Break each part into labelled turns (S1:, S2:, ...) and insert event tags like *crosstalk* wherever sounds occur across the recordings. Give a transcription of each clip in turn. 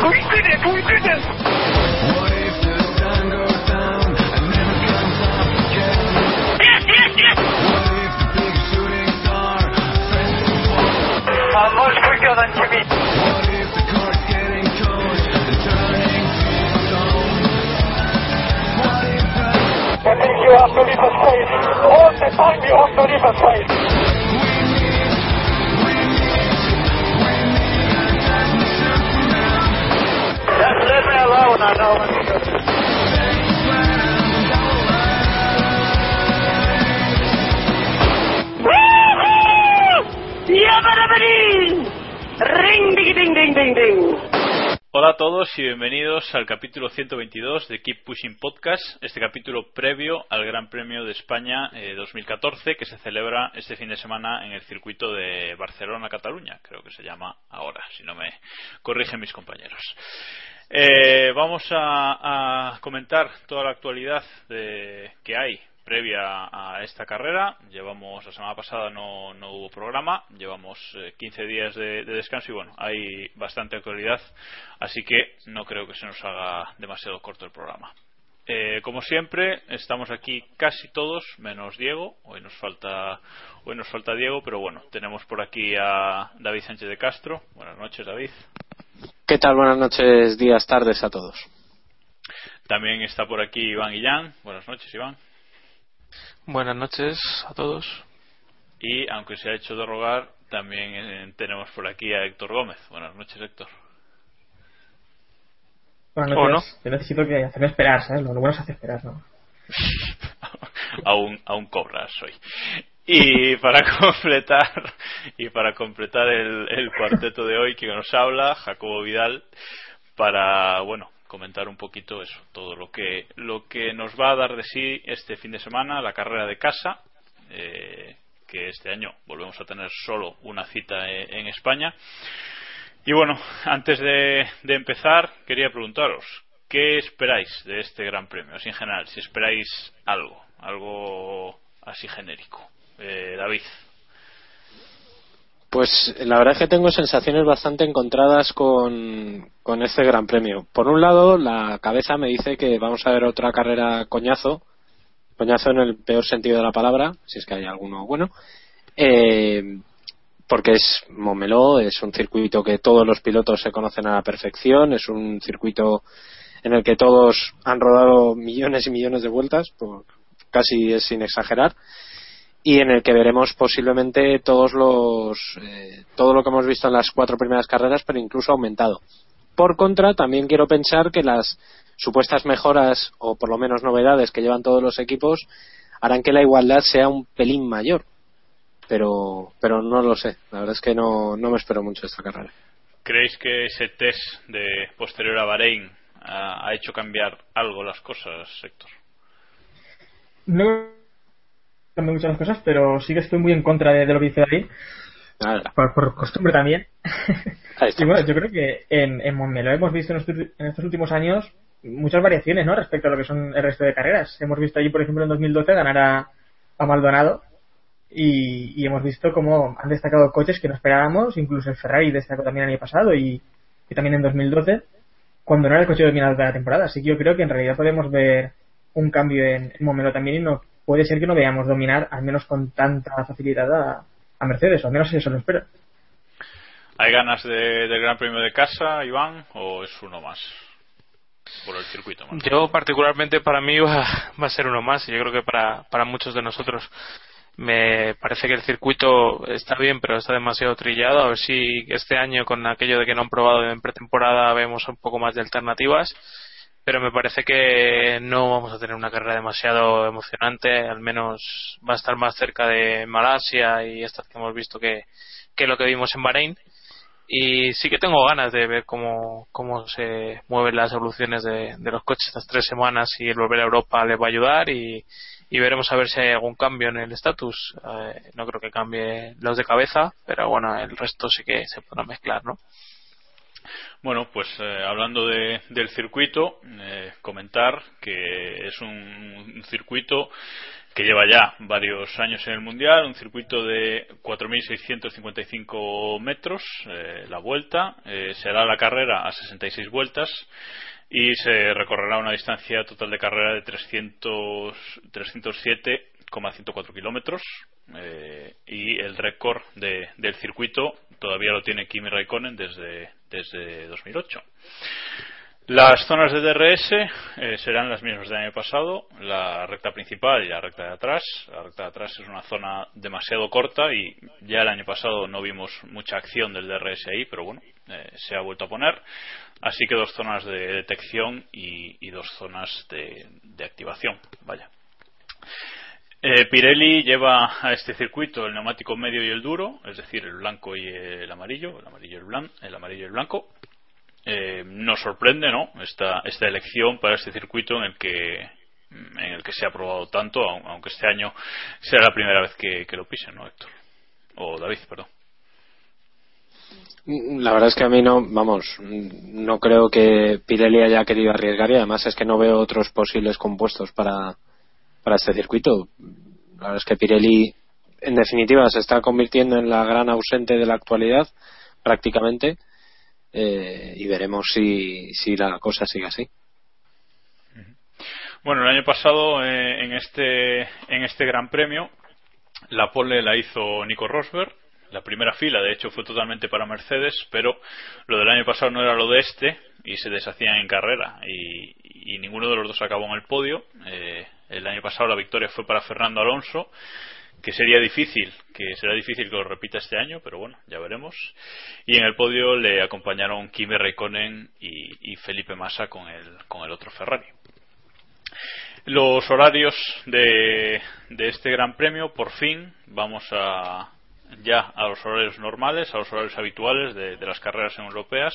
S1: We did it! We did it! Yes, yes, yes! Why is the shooting star? I'm much quicker than Jimmy. I think you have to leave a space. All the time you have to leave a space.
S2: Hola a todos y bienvenidos al capítulo 122 de Keep Pushing Podcast, este capítulo previo al Gran Premio de España eh, 2014 que se celebra este fin de semana en el circuito de Barcelona-Cataluña, creo que se llama ahora, si no me corrigen mis compañeros. Eh, vamos a, comentar toda la actualidad de, que hay previa a esta carrera. Llevamos, la semana pasada no, no hubo programa, llevamos eh, 15 días de, de descanso y bueno, hay bastante actualidad, así que no creo que se nos haga demasiado corto el programa. Eh, como siempre, estamos aquí casi todos, menos Diego. Hoy nos falta, hoy nos falta Diego, pero bueno, tenemos por aquí a David Sánchez de Castro. Buenas noches, David.
S3: ¿Qué tal? Buenas noches, días, tardes a todos.
S2: También está por aquí Iván Illán. Buenas noches, Iván.
S4: Buenas noches a todos.
S2: Y aunque se ha hecho de rogar, también eh, tenemos por aquí a Héctor Gómez. Buenas noches, Héctor.
S5: Buenas
S4: ¿O
S5: noches. Yo necesito que hacerme esperar, ¿sabes? Lo bueno es hacer esperar, ¿no? *laughs*
S2: aún, aún cobras hoy. Y para *laughs* completar y para completar el, cuarteto de hoy que nos habla, Jacobo Vidal, para bueno comentar un poquito eso, todo lo que lo que nos va a dar de sí este fin de semana, la carrera de casa, eh, que este año volvemos a tener solo una cita eh, en España. Y bueno, antes de, de empezar, quería preguntaros, ¿qué esperáis de este Gran Premio? Así en general, si esperáis algo, algo así genérico. Eh, David.
S3: Pues la verdad es que tengo sensaciones bastante encontradas con, con este Gran Premio. Por un lado, la cabeza me dice que vamos a ver otra carrera coñazo, coñazo en el peor sentido de la palabra, si es que hay alguno bueno, eh, porque es Momeló, es un circuito que todos los pilotos se conocen a la perfección, es un circuito en el que todos han rodado millones y millones de vueltas, por, casi es sin exagerar, y en el que veremos posiblemente todos los eh, todo lo que hemos visto en las cuatro primeras carreras, pero incluso aumentado. Por contra, también quiero pensar que las supuestas mejoras o por lo menos novedades que llevan todos los equipos harán que la igualdad sea un pelín mayor. Pero, pero no lo sé. La verdad es que no, no me espero mucho esta carrera.
S2: ¿Creéis que ese test de posterior a Bahrein ha, ha hecho cambiar algo las cosas, Héctor?
S5: No cambian muchas cosas, pero sí que estoy muy en contra de, de lo que dice David. Por, por costumbre también. *laughs* y bueno, yo creo que en, en Montmeló hemos visto en estos, en estos últimos años muchas variaciones ¿no? respecto a lo que son el resto de carreras. Hemos visto allí, por ejemplo, en 2012 ganar a, a Maldonado y, y, hemos visto cómo han destacado coches que no esperábamos, incluso el Ferrari destacó también el año pasado y, y también en 2012, cuando no era el coche dominador de la temporada. Así que yo creo que en realidad podemos ver un cambio en, en Montmeló también y no puede ser que no veamos dominar, al menos con tanta facilidad, a, a Mercedes, o al menos eso lo espero.
S2: ¿Hay ganas de, del Gran Premio de casa, Iván, o es uno más? Por el circuito. Más
S4: Yo, particularmente, para mí va, va, a ser uno más, y yo creo que para, para muchos de nosotros. Me parece que el circuito está bien, pero está demasiado trillado. A ver si este año, con aquello de que no han probado en pretemporada, vemos un poco más de alternativas pero me parece que no vamos a tener una carrera demasiado emocionante, al menos va a estar más cerca de Malasia y estas que hemos visto que, que lo que vimos en Bahrein. Y sí que tengo ganas de ver cómo, cómo se mueven las evoluciones de, los coches estas tres semanas y el volver a Europa les va a ayudar y, y veremos a ver si hay algún cambio en el estatus. Eh, no creo que cambie los de cabeza, pero bueno, el resto sí que se podrá mezclar, ¿no?
S2: Bueno, pues eh, hablando de, del circuito, eh, comentar que es un, circuito que lleva ya varios años en el Mundial, un circuito de 4.655 metros, eh, la vuelta, será la carrera a 66 vueltas y se recorrerá una distancia total de carrera de 300, 307,104 kilómetros eh, y el récord de, del circuito todavía lo tiene Kimi Raikkonen desde, desde 2008. Las zonas de DRS eh, serán las mismas del año pasado, la recta principal y la recta de atrás. La recta de atrás es una zona demasiado corta y ya el año pasado no vimos mucha acción del DRS ahí, pero bueno, eh, se ha vuelto a poner. Así que dos zonas de detección y, dos zonas de, de activación. Vaya. Eh, Pirelli lleva a este circuito el neumático medio y el duro, es decir, el blanco y el amarillo, el amarillo y el, el, amarillo el blanco. Eh, nos sorprende, ¿no? Esta, esta elección para este circuito en el que en el que se ha probado tanto, aunque este año será la primera vez que, que lo pisen, ¿no, Héctor? O David, perdón.
S3: La verdad es que a mí no, vamos, no creo que Pirelli haya querido arriesgar y además es que no veo otros posibles compuestos para, para este circuito. La verdad es que Pirelli, en definitiva, se está convirtiendo en la gran ausente de la actualidad, prácticamente, eh, y veremos si, si la cosa sigue así.
S2: Bueno, el año pasado eh, en este en este Gran Premio la pole la hizo Nico Rosberg. La primera fila, de hecho, fue totalmente para Mercedes, pero lo del año pasado no era lo de este y se deshacían en carrera y, y ninguno de los dos acabó en el podio. Eh, el año pasado la victoria fue para Fernando Alonso, que sería difícil, que será difícil que lo repita este año, pero bueno, ya veremos. Y en el podio le acompañaron Kimi Raikkonen y, y Felipe Massa con el, con el otro Ferrari. Los horarios de, de este Gran Premio, por fin, vamos a ya a los horarios normales, a los horarios habituales de, las carreras europeas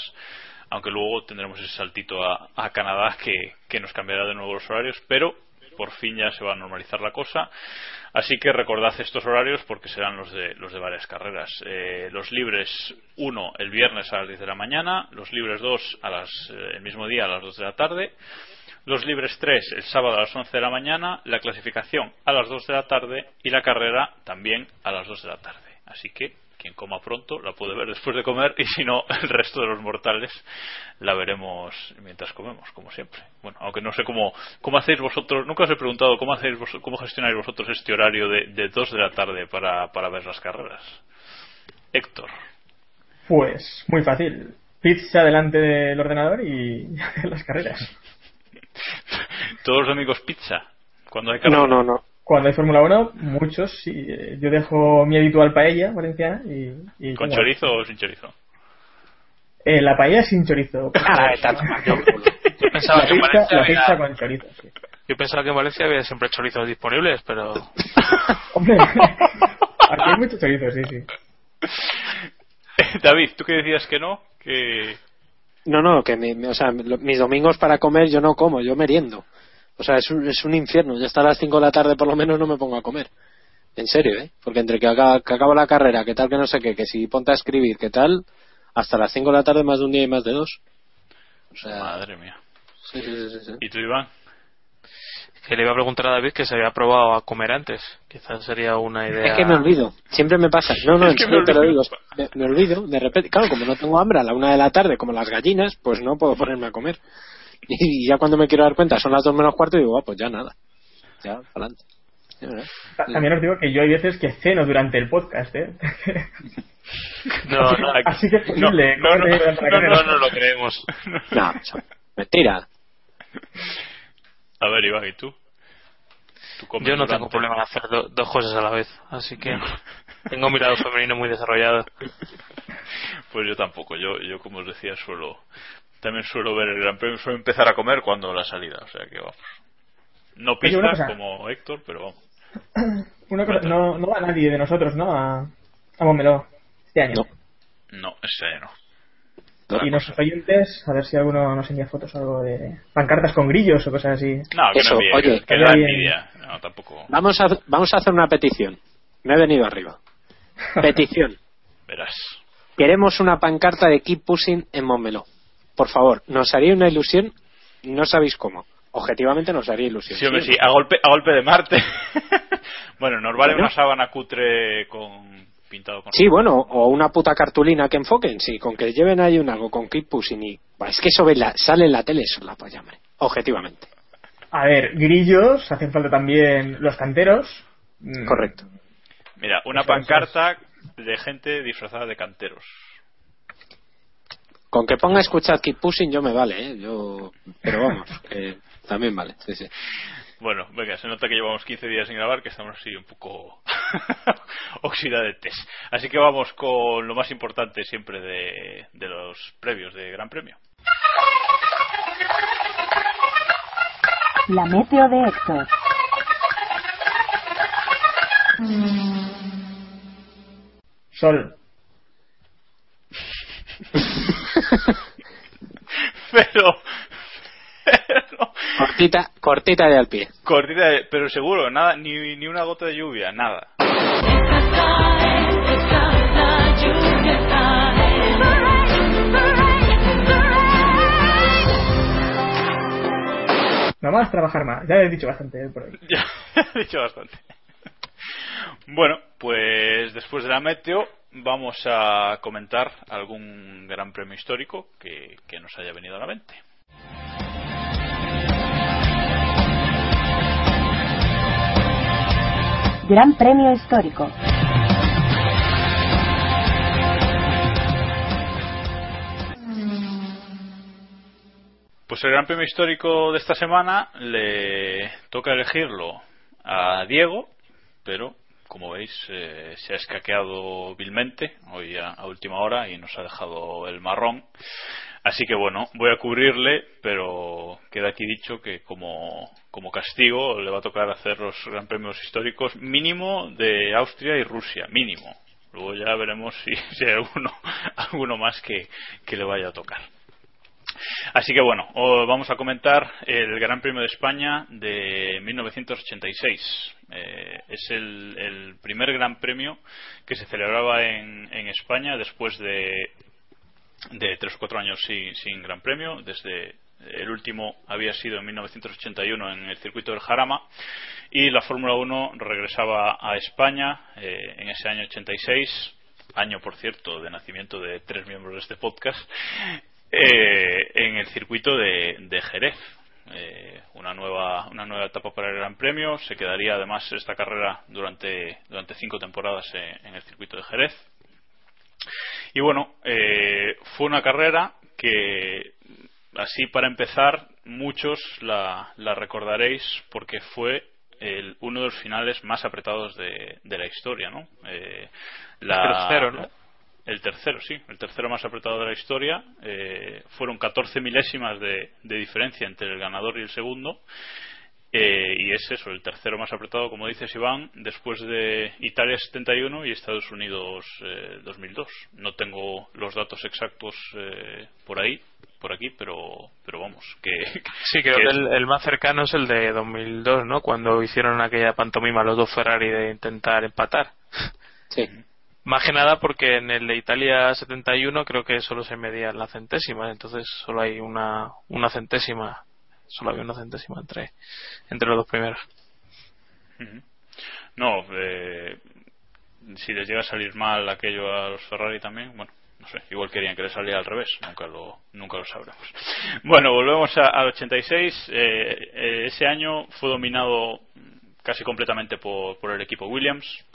S2: aunque luego tendremos ese saltito a, Canadá que, nos cambiará de nuevo los horarios, pero por fin ya se va a normalizar la cosa. Así que recordad estos horarios porque serán los de, los de varias carreras. Eh, los libres 1 el viernes a las 10 de la mañana, los libres 2 a las, eh, el mismo día a las 2 de la tarde, los libres 3 el sábado a las 11 de la mañana, la clasificación a las 2 de la tarde y la carrera también a las 2 de la tarde. Así que quien coma pronto la puede ver después de comer y si no el resto de los mortales la veremos mientras comemos como siempre. Bueno aunque no sé cómo cómo hacéis vosotros nunca os he preguntado cómo hacéis vos, cómo gestionáis vosotros este horario de, de 2 de la tarde para, para ver las carreras. Héctor.
S5: Pues muy fácil. Pizza delante del ordenador y *laughs* las carreras. *laughs*
S2: Todos los amigos pizza cuando hay
S3: carreras no no no
S5: cuando hay Fórmula 1, muchos, sí. Yo dejo mi habitual paella valenciana y... y
S2: ¿Con chorizo o sin chorizo?
S5: Eh, la paella sin chorizo. *laughs*
S4: Ah, yo, yo, pensaba que en Valencia
S5: la pizza con chorizo, sí.
S4: Yo pensaba que en Valencia había siempre chorizos disponibles, pero... *laughs*
S5: Hombre, *laughs* aquí hay mucho chorizo, sí, sí.
S2: David, ¿tú que decías que no? Que...
S3: No, no, que o sea, mis domingos para comer yo no como, yo meriendo. O sea, es un, es un infierno. Ya hasta las 5 de la tarde por lo menos no me pongo a comer. En serio, ¿eh? Porque entre que, acaba, que acabo la carrera, que tal, que no sé qué, que si ponte a escribir, que tal, hasta las 5 de la tarde más de un día y más de dos. O sea,
S2: Madre mía.
S3: Sí, sí, sí, sí.
S2: ¿Y tú, Iván?
S4: Que le iba a preguntar a David que se había probado a comer antes. Quizás sería una idea.
S3: Es que me olvido. Siempre me pasa. No, no, *laughs* en serio te lo digo. Me, me, olvido. De repente, claro, como no tengo hambre a la una de la tarde, como las gallinas, pues no puedo ponerme a comer. *laughs* Y ya cuando me quiero dar cuenta son las dos menos cuarto y digo, ah, pues ya nada. Ya, adelante.
S5: También os digo que yo hay veces que ceno durante el podcast, ¿eh? *laughs*
S4: No, no, *laughs*
S5: así que es posible.
S4: No, no, no, no, no, lo creemos.
S3: No, mentira.
S2: A ver, Iván, ¿y tú?
S4: Yo no tengo problema en hacer dos cosas a la vez, así que tengo un mirado femenino muy desarrollado.
S2: Pues yo tampoco, yo, yo como os decía, suelo también suelo ver el Gran Premio, suelo empezar a comer cuando la salida, o sea que vamos. No pistas como Héctor, pero vamos. *clears throat*
S5: Una cosa, no, no va nadie de nosotros, ¿no? A, a Montmeló este año.
S2: No, no este año no.
S5: Y nuestros oyentes, a ver si alguno nos envía fotos o algo de pancartas con grillos o cosas así.
S2: No, que
S3: Eso,
S2: no envíe,
S3: oye,
S2: que da envidia. No, tampoco.
S3: Vamos a, vamos a hacer una petición. Me he venido arriba. *laughs* Petición.
S2: Verás.
S3: Queremos una pancarta de Keep Pushing en Montmeló. Por favor, nos haría una ilusión, no sabéis cómo. Objetivamente nos haría ilusión.
S2: Sí, hombre, sí, a golpe, a golpe de Marte. *laughs* bueno, nos vale
S3: Bueno.
S2: una sábana cutre con pintado con
S3: Sí, bueno, o una puta cartulina que enfoquen, sí, con que lleven ahí un algo con Keep Pushing y... Bah, Es que eso ve la- sale en la tele, eso es la polla, hombre. Objetivamente.
S5: A ver, grillos, hacen falta también los canteros. Mm,
S3: Correcto.
S2: Mira, una pancarta de gente disfrazada de canteros.
S3: Con que ponga escuchar Keep Pushing yo me vale, ¿eh? Yo... Pero vamos, *laughs* que también vale, sí, sí.
S2: Bueno, venga, se nota que llevamos 15 días sin grabar, que estamos así un poco *laughs* oxidadetes. Así que vamos con lo más importante siempre de, de los previos de Gran Premio.
S6: La meteo de Héctor.
S5: Sol. *laughs* *laughs*
S2: Pero, pero
S3: Cortita, cortita de al pie.
S2: cortita, de- pero seguro, nada, ni, ni una gota de lluvia, nada.
S5: No a trabajar más. Ya he dicho bastante eh, por hoy. *laughs*
S2: Ya, he dicho bastante. Bueno, pues después de la meteo vamos a comentar algún gran premio histórico que, que nos haya venido a la mente.
S6: Gran Premio Histórico.
S2: Pues el Gran Premio Histórico de esta semana le toca elegirlo a Diego, pero como veis eh, se ha escaqueado vilmente hoy a, última hora y nos ha dejado el marrón. Así que bueno, voy a cubrirle, pero queda aquí dicho que como, como castigo le va a tocar hacer los Gran Premios históricos mínimo de Austria y Rusia, mínimo. Luego ya veremos si, *laughs* si hay alguno, alguno más que, que le vaya a tocar. Así que bueno, vamos a comentar el Gran Premio de España de 1986. Eh, es el, el primer Gran Premio que se celebraba en, España después de, tres o cuatro años sin, sin Gran Premio. Desde el último había sido en 1981 en el circuito del Jarama y la Fórmula 1 regresaba a España eh, en ese año 86 año por cierto de nacimiento de tres miembros de este podcast eh, en el circuito de, Jerez. Eh, una nueva una nueva etapa para el Gran Premio. Se quedaría además esta carrera durante durante cinco temporadas en, en el circuito de Jerez. Y bueno, eh, fue una carrera que así para empezar muchos la, la recordaréis porque fue el, uno de los finales más apretados de, de la historia, ¿no? Eh, la-
S4: tercero, ¿no?
S2: El tercero, sí, el tercero más apretado de la historia. Eh, fueron 14 milésimas de, de diferencia entre el ganador y el segundo. Eh, y es eso, el tercero más apretado, como dices Iván, después de Italia 71 y Estados Unidos eh, 2002. No tengo los datos exactos eh, por ahí, por aquí, pero pero vamos, que... *laughs*
S4: Sí, creo que, el, más cercano es el de 2002, ¿no? Cuando hicieron aquella pantomima los dos Ferrari de intentar empatar.
S3: Sí.
S4: Más que nada porque en el de Italia 71 creo que solo se medía la centésima, entonces solo hay una, una centésima, solo había una centésima entre, entre los dos primeros.
S2: No, eh, si les llega a salir mal aquello a los Ferrari también, bueno, no sé, igual querían que les saliera al revés, nunca lo, nunca lo sabremos. *laughs* Bueno, volvemos al 86. Eh, eh, ese año fue dominado casi completamente por, por el equipo Williams,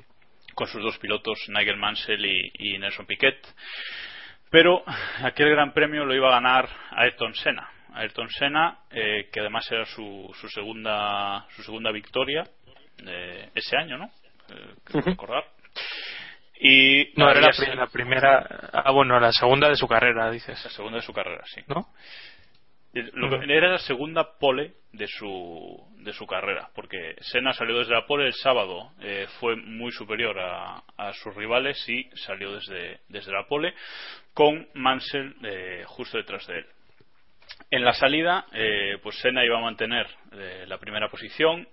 S2: con sus dos pilotos, Nigel Mansell y, Nelson Piquet. Pero aquel gran premio lo iba a ganar Ayrton Senna. Ayrton Senna, eh, que además era su, su, segunda, su segunda victoria ese año, ¿no? Eh, recordar. Y
S4: no, era la, primera. Ah, bueno, la segunda de su carrera, dices.
S2: La segunda de su carrera, sí.
S4: ¿No?
S2: Era la segunda pole de su, de su carrera, porque Senna salió desde la pole el sábado, eh, fue muy superior a, a, sus rivales y salió desde, desde la pole, con Mansell eh, justo detrás de él. En la salida, eh, pues Senna iba a mantener la primera posición,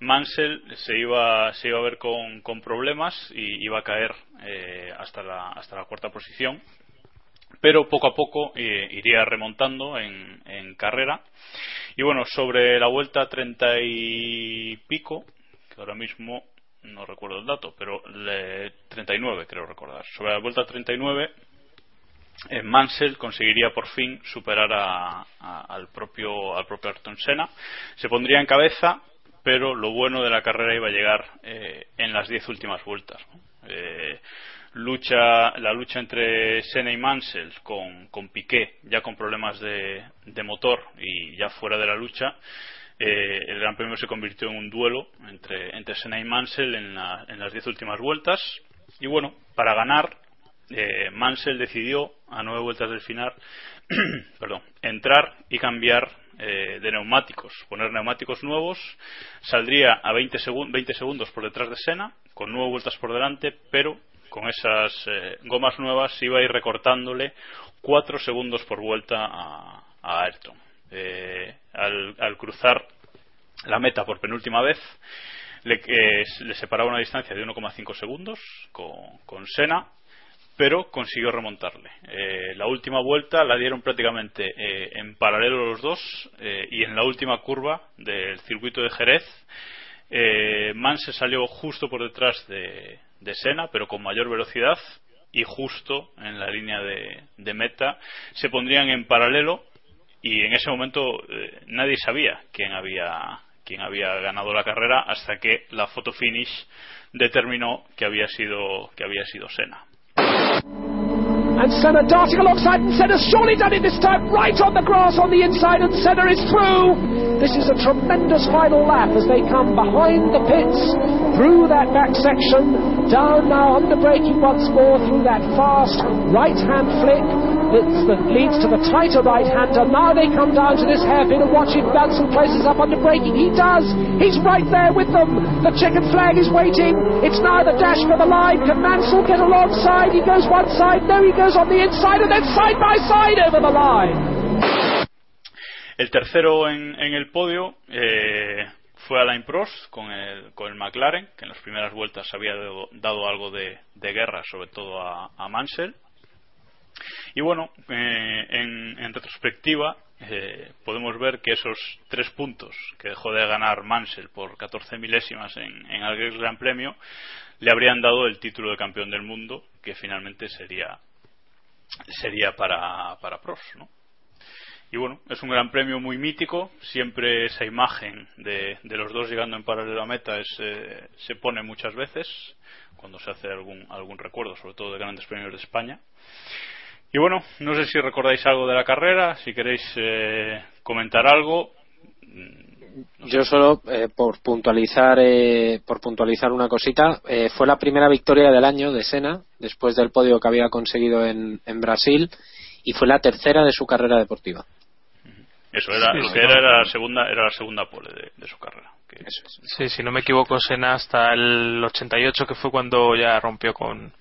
S2: Mansell se iba, se iba a ver con, con problemas y iba a caer eh, hasta, la, hasta la cuarta posición. Pero poco a poco eh, iría remontando en, en, carrera. Y bueno, sobre la vuelta 30 y pico, que ahora mismo no recuerdo el dato, pero le, 39 creo recordar. Sobre la vuelta 39, eh, Mansell conseguiría por fin superar a, al propio al propio Ayrton Senna. Se pondría en cabeza pero lo bueno de la carrera iba a llegar eh, en las diez últimas vueltas. Eh, lucha, la lucha entre Senna y Mansell con, con Piqué, ya con problemas de, motor y ya fuera de la lucha, eh, el Gran Premio se convirtió en un duelo entre, entre Senna y Mansell en, en las diez últimas vueltas. Y bueno, para ganar, Mansell decidió, a nueve vueltas del final, *clears throat* perdón, entrar y cambiar eh, de neumáticos, poner neumáticos nuevos, saldría a 20, 20, segundos por detrás de Sena, con nueve vueltas por delante, pero con esas eh, gomas nuevas iba a ir recortándole cuatro segundos por vuelta a, Ayrton. Eh, al, cruzar la meta por penúltima vez, le, le separaba una distancia de 1,5 segundos con, con Sena pero consiguió remontarle. Eh, la última vuelta la dieron prácticamente eh, en paralelo los dos eh, y en la última curva del circuito de Jerez, Man se salió justo por detrás de, de Sena, pero con mayor velocidad y justo en la línea de, meta se pondrían en paralelo y en ese momento nadie sabía quién había quién había ganado la carrera hasta que la foto finish determinó que había sido que había sido Senna.
S7: And Senna darting alongside, and Senna's surely done it this time, right on the grass on the inside, and Senna is through. This is a tremendous final lap as they come behind the pits, through that back section, down now under braking once more, through that fast right hand flick, that leads to the tighter right hander. Now they come down to this hairpin and watch him Mansell closes up under braking. He does. He's right there with them. The checkered flag is waiting. It's now the dash for the line. Can Mansell get alongside? He goes one side. No, he goes on the inside and then side by side over the line.
S2: El tercero en, en el podio eh, fue Alain Prost con el, con el McLaren, que en las primeras vueltas había dado, dado algo de, de, guerra, sobre todo a, a Mansell. Y bueno, eh, en, retrospectiva eh, podemos ver que esos tres puntos que dejó de ganar Mansell por 14 milésimas en, en el Gran Premio le habrían dado el título de campeón del mundo que finalmente sería sería para, para Prost, ¿no? Y bueno, es un gran premio muy mítico. Siempre esa imagen de, de los dos llegando en paralelo a meta es, eh, se pone muchas veces cuando se hace algún, algún recuerdo, sobre todo de grandes premios de España. Y bueno, no sé si recordáis algo de la carrera, si queréis eh, comentar algo.
S3: Mm, Yo solo eh, por puntualizar eh, por puntualizar una cosita, fue la primera victoria del año de Sena después del podio que había conseguido en, en Brasil y fue la tercera de su carrera deportiva.
S2: Eso era lo que era, la segunda era la segunda pole de, su carrera.
S4: Sí, si no me equivoco, Sena hasta el 88 que fue cuando ya rompió con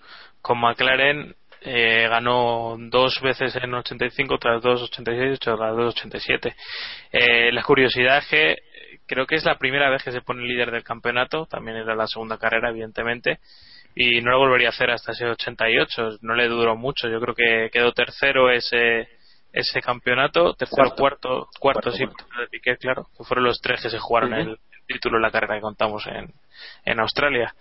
S4: con McLaren eh, ganó dos veces en 85, tras dos 86, tras dos 87. Eh, la curiosidad es que creo que es la primera vez que se pone líder del campeonato, también era la segunda carrera, evidentemente, y no lo volvería a hacer hasta ese 88, no le duró mucho, yo creo que quedó tercero ese ese campeonato, tercero, cuarto, cuarto, sí, de Piquet, claro, que fueron los tres que se jugaron el, título en la carrera que contamos en, en Australia.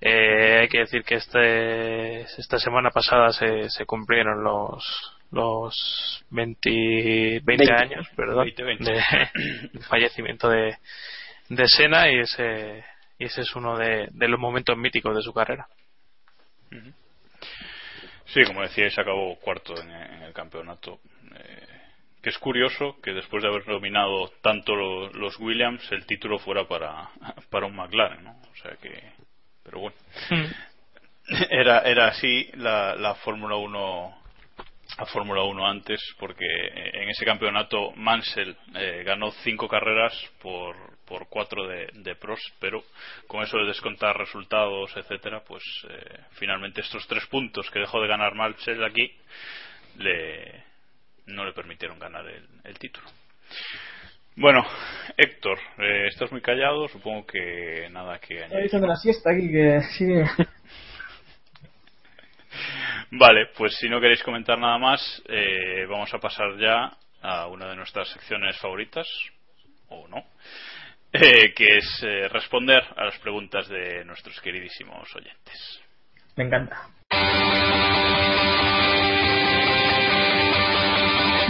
S4: Eh, hay que decir que este, esta semana pasada se, se cumplieron los los 20, 20, años perdón, de *coughs* fallecimiento de, de Sena y ese, y ese es uno de, de los momentos míticos de su carrera.
S2: Sí, como decíais, acabó cuarto en, el campeonato. Eh, que es curioso que después de haber dominado tanto los Williams, el título fuera para, *laughs* para un McLaren, ¿no? O sea que. Pero bueno. Hmm. *laughs* Era, era así la, la Fórmula 1 a Fórmula 1 antes porque en ese campeonato Mansell eh, ganó cinco carreras por, por cuatro de, de, pros pero con eso de descontar resultados etcétera pues eh, finalmente estos tres puntos que dejó de ganar Mansell aquí le, no le permitieron ganar el, título bueno, Héctor, eh, estás muy callado, supongo que nada que
S5: añadir. Estoy la siesta aquí que sí. *laughs*
S2: Vale, pues si no queréis comentar nada más, eh, vamos a pasar ya a una de nuestras secciones favoritas, o no, *laughs* eh, que es eh, responder a las preguntas de nuestros queridísimos oyentes.
S5: Me encanta.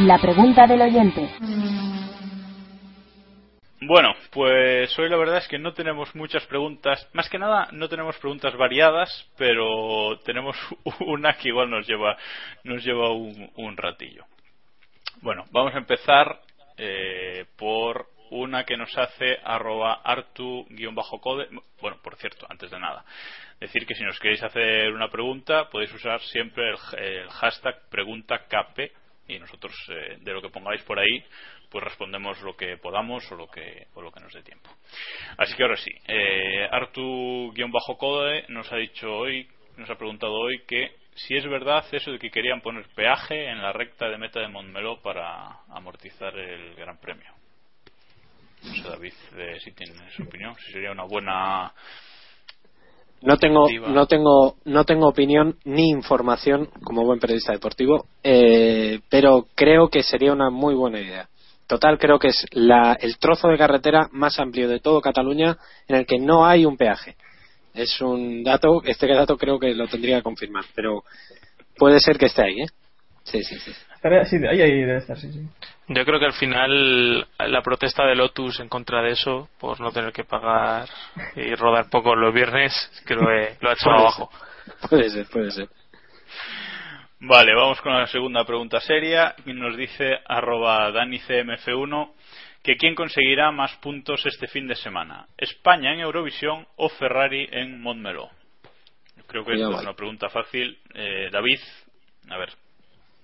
S6: La pregunta del oyente.
S2: Bueno, pues hoy la verdad es que no tenemos muchas preguntas. Más que nada, no tenemos preguntas variadas, pero tenemos *laughs* una que igual nos lleva, nos lleva un, ratillo. Bueno, vamos a empezar eh, por una que nos hace arroba artu-code. Bueno, por cierto, antes de nada, decir que si nos queréis hacer una pregunta, podéis usar siempre el, hashtag preguntakp y nosotros eh, de lo que pongáis por ahí pues respondemos lo que podamos o lo que, o lo que nos dé tiempo. Así que ahora sí, eh, Artu-Code nos ha dicho hoy, nos ha preguntado hoy que si es verdad eso de que querían poner peaje en la recta de meta de Montmeló para amortizar el Gran Premio. No sé, David, eh, si tiene su opinión, si sería una buena
S3: no tengo no tengo no tengo opinión ni información como buen periodista deportivo eh, pero creo que sería una muy buena idea Total, creo que es el trozo de carretera más amplio de todo Cataluña en el que no hay un peaje. Es un dato, este dato creo que lo tendría que confirmar, pero puede ser que esté ahí, ¿eh? Sí, sí, sí.
S5: Sí, ahí, ahí debe estar, sí, sí.
S4: Yo creo que al final la protesta de Lotus en contra de eso, por no tener que pagar y rodar poco los viernes, creo que lo ha hecho abajo.
S3: Puede ser, puede ser.
S2: Vale, vamos con la segunda pregunta seria. Nos dice arroba DaniCMF1 que quién conseguirá más puntos este fin de semana, España en Eurovisión o Ferrari en Montmeló. Creo que es una pregunta fácil. Eh, David, a ver,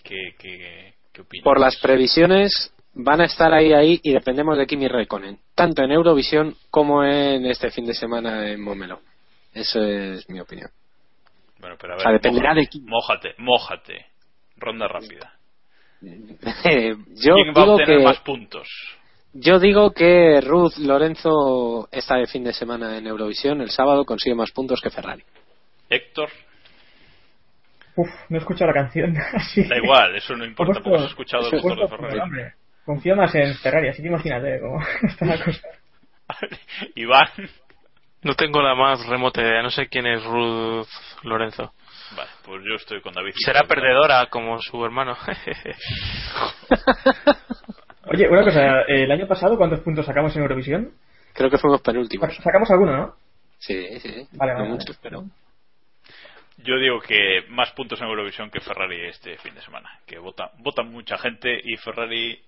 S2: ¿qué, qué, opinas?
S3: Por las previsiones van a estar ahí ahí y dependemos de Kimi Raikkonen, tanto en Eurovisión como en este fin de semana en Montmeló. Eso es mi opinión.
S2: Bueno, pero a ver, dependerá de Mójate, mójate. Ronda rápida. *laughs*
S3: yo
S2: ¿Quién va a obtener más puntos?
S3: Yo digo que Ruth Lorenzo está de fin de semana en Eurovisión, el sábado consigue más puntos que Ferrari.
S2: Héctor.
S5: Uf, no he escuchado la canción. *laughs*
S2: Da igual, eso no importa porque has escuchado el motor de Ferrari.
S5: confío más en Ferrari, así que imagínate cómo *laughs* está la cosa.
S2: Iván.
S4: No tengo la más remota idea, no sé quién es Ruth Lorenzo.
S2: Vale, pues yo estoy con David.
S4: Será perdedora como su hermano. *laughs*
S5: Oye, una cosa, el año pasado, ¿cuántos puntos sacamos en Eurovisión?
S3: Creo que fuimos penúltimos.
S5: Sacamos alguno, ¿no?
S3: Sí, sí.
S5: Vale, vale,
S3: muchos, pero.
S2: Yo digo que más puntos en Eurovisión que Ferrari este fin de semana. Que vota, vota mucha gente y Ferrari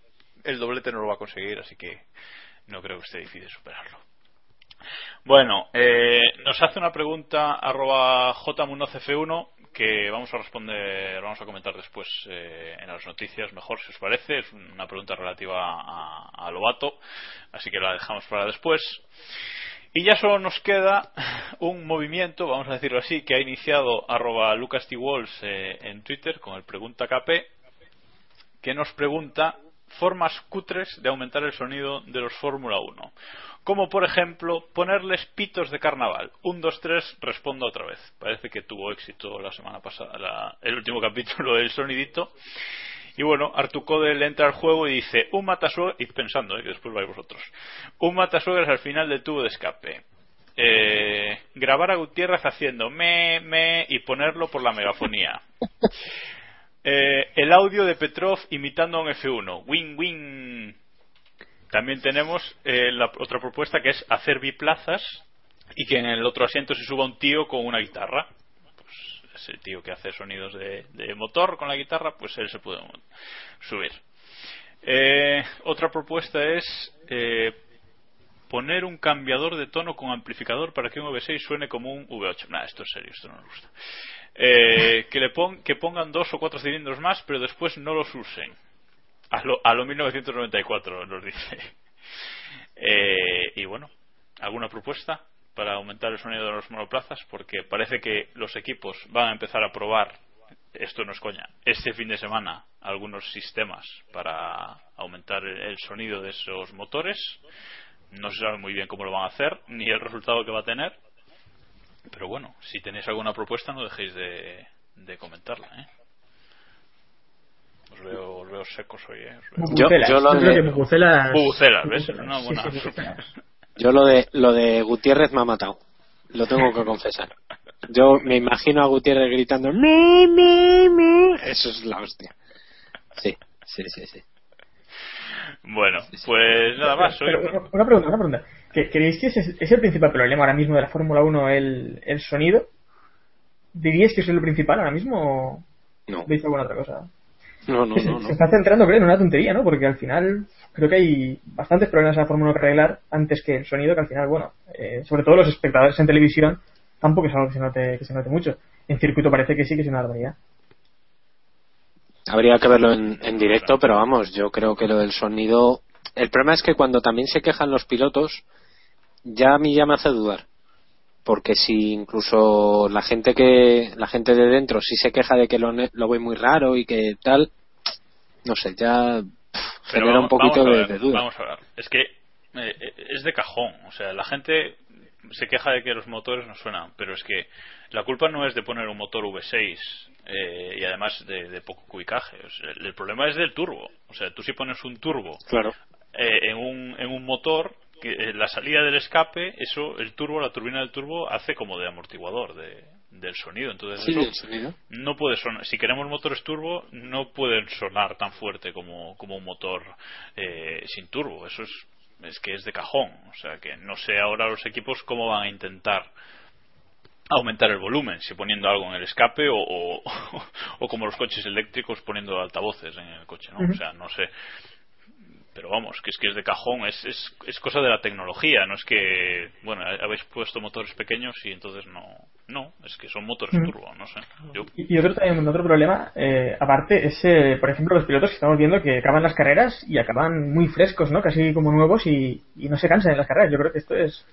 S2: el doblete no lo va a conseguir, así que no creo que esté difícil superarlo. Bueno, eh, nos hace una pregunta arroba jmunocf1 que vamos a responder, vamos a comentar después eh, en las noticias, mejor si os parece. Es una pregunta relativa a, a Lobato, así que la dejamos para después. Y ya solo nos queda un movimiento, vamos a decirlo así, que ha iniciado arroba Lucas T. Walls eh, en Twitter con el pregunta KP, que nos pregunta formas cutres de aumentar el sonido de los Fórmula 1. Como por ejemplo ponerles pitos de carnaval. Un, dos, tres, responda otra vez. Parece que tuvo éxito la semana pasada, el último *laughs* capítulo del sonidito. Y bueno, Artucode entra al juego y dice, un matasuegras, y pensando, eh, que después vais vosotros, un matasuegras al final del tubo de escape. Eh, grabar a Gutiérrez haciendo me, me y ponerlo por la megafonía. *laughs* Eh, el audio de Petrov imitando a un F1. Win, win. También tenemos la otra propuesta que es hacer biplazas y que en el otro asiento se suba un tío con una guitarra ese tío que hace sonidos de, motor con la guitarra, pues él se puede subir. Eh, otra propuesta es eh, poner un cambiador de tono con amplificador para que un V6 suene como un V8. Nah, esto es serio, esto no nos gusta. Eh, que, le que pongan dos o cuatro cilindros más, pero después no los usen. A lo, a lo 1994 nos dice. y bueno, ¿alguna propuesta? para aumentar el sonido de los monoplazas porque parece que los equipos van a empezar a probar esto no es coña este fin de semana algunos sistemas para aumentar el sonido de esos motores no se sabe muy bien cómo lo van a hacer ni el resultado que va a tener pero bueno si tenéis alguna propuesta no dejéis de, comentarla ¿eh? Os veo, os veo secos hoy ¿eh?
S3: yo, yo, lo de...
S2: ¿ves? Una buena...
S3: Yo lo de, lo de Gutiérrez me ha matado. Lo tengo que confesar. Yo me imagino a Gutiérrez gritando me, me, me. Eso es la hostia. Sí, sí, sí, sí.
S2: Bueno, pues nada más.
S5: una pregunta, una pregunta. ¿Creéis que es, es el principal problema ahora mismo de la Fórmula 1 el, el sonido? ¿Diríais que es el principal ahora mismo o
S3: no.
S5: veis alguna otra cosa?
S3: No, no, no,
S5: Se está centrando, creo, en una tontería, ¿no? Porque al final creo que hay bastantes problemas en la Fórmula 1 que arreglar antes que el sonido, que al final, bueno, eh, sobre todo los espectadores en televisión, tampoco es algo que se note, que se note mucho. En circuito parece que sí que es una barbaridad.
S3: Habría que verlo en, en directo, pero vamos, yo creo que lo del sonido. El problema es que cuando también se quejan los pilotos, ya a mí ya me hace dudar porque si incluso la gente que la gente de dentro sí se queja de que lo, lo ve muy raro y que tal no sé ya genera un poquito de, duda.
S2: vamos a ver. Es que eh, es de cajón. O sea la gente se queja de que los motores no suenan pero es que la culpa no es de poner un motor V6 eh, y además de, poco cubicaje. El, problema es del turbo. O sea tú si pones un turbo
S3: claro.
S2: Eh, en, un, en un motor que eh, la salida del escape, eso, el turbo, la turbina del turbo hace como de amortiguador de, del sonido. Entonces,
S3: sonido.
S2: no puede sonar. Si queremos motores turbo, no pueden sonar tan fuerte como, como un motor eh, sin turbo. Eso es, es que es de cajón. O sea, que no sé ahora los equipos cómo van a intentar aumentar el volumen, si poniendo algo en el escape o, o, *laughs* como los coches eléctricos poniendo altavoces en el coche, ¿no? O sea, no sé pero vamos, que es que es de cajón, es, es, es, cosa de la tecnología, no es que, bueno, habéis puesto motores pequeños y entonces no, no, es que son motores mm. turbo, no sé.
S5: Y, otro, también, otro problema, eh, aparte, es, eh, por ejemplo, los pilotos que estamos viendo que acaban las carreras y acaban muy frescos, ¿no? Casi como nuevos y, y no se cansan en las carreras. Yo creo que esto es,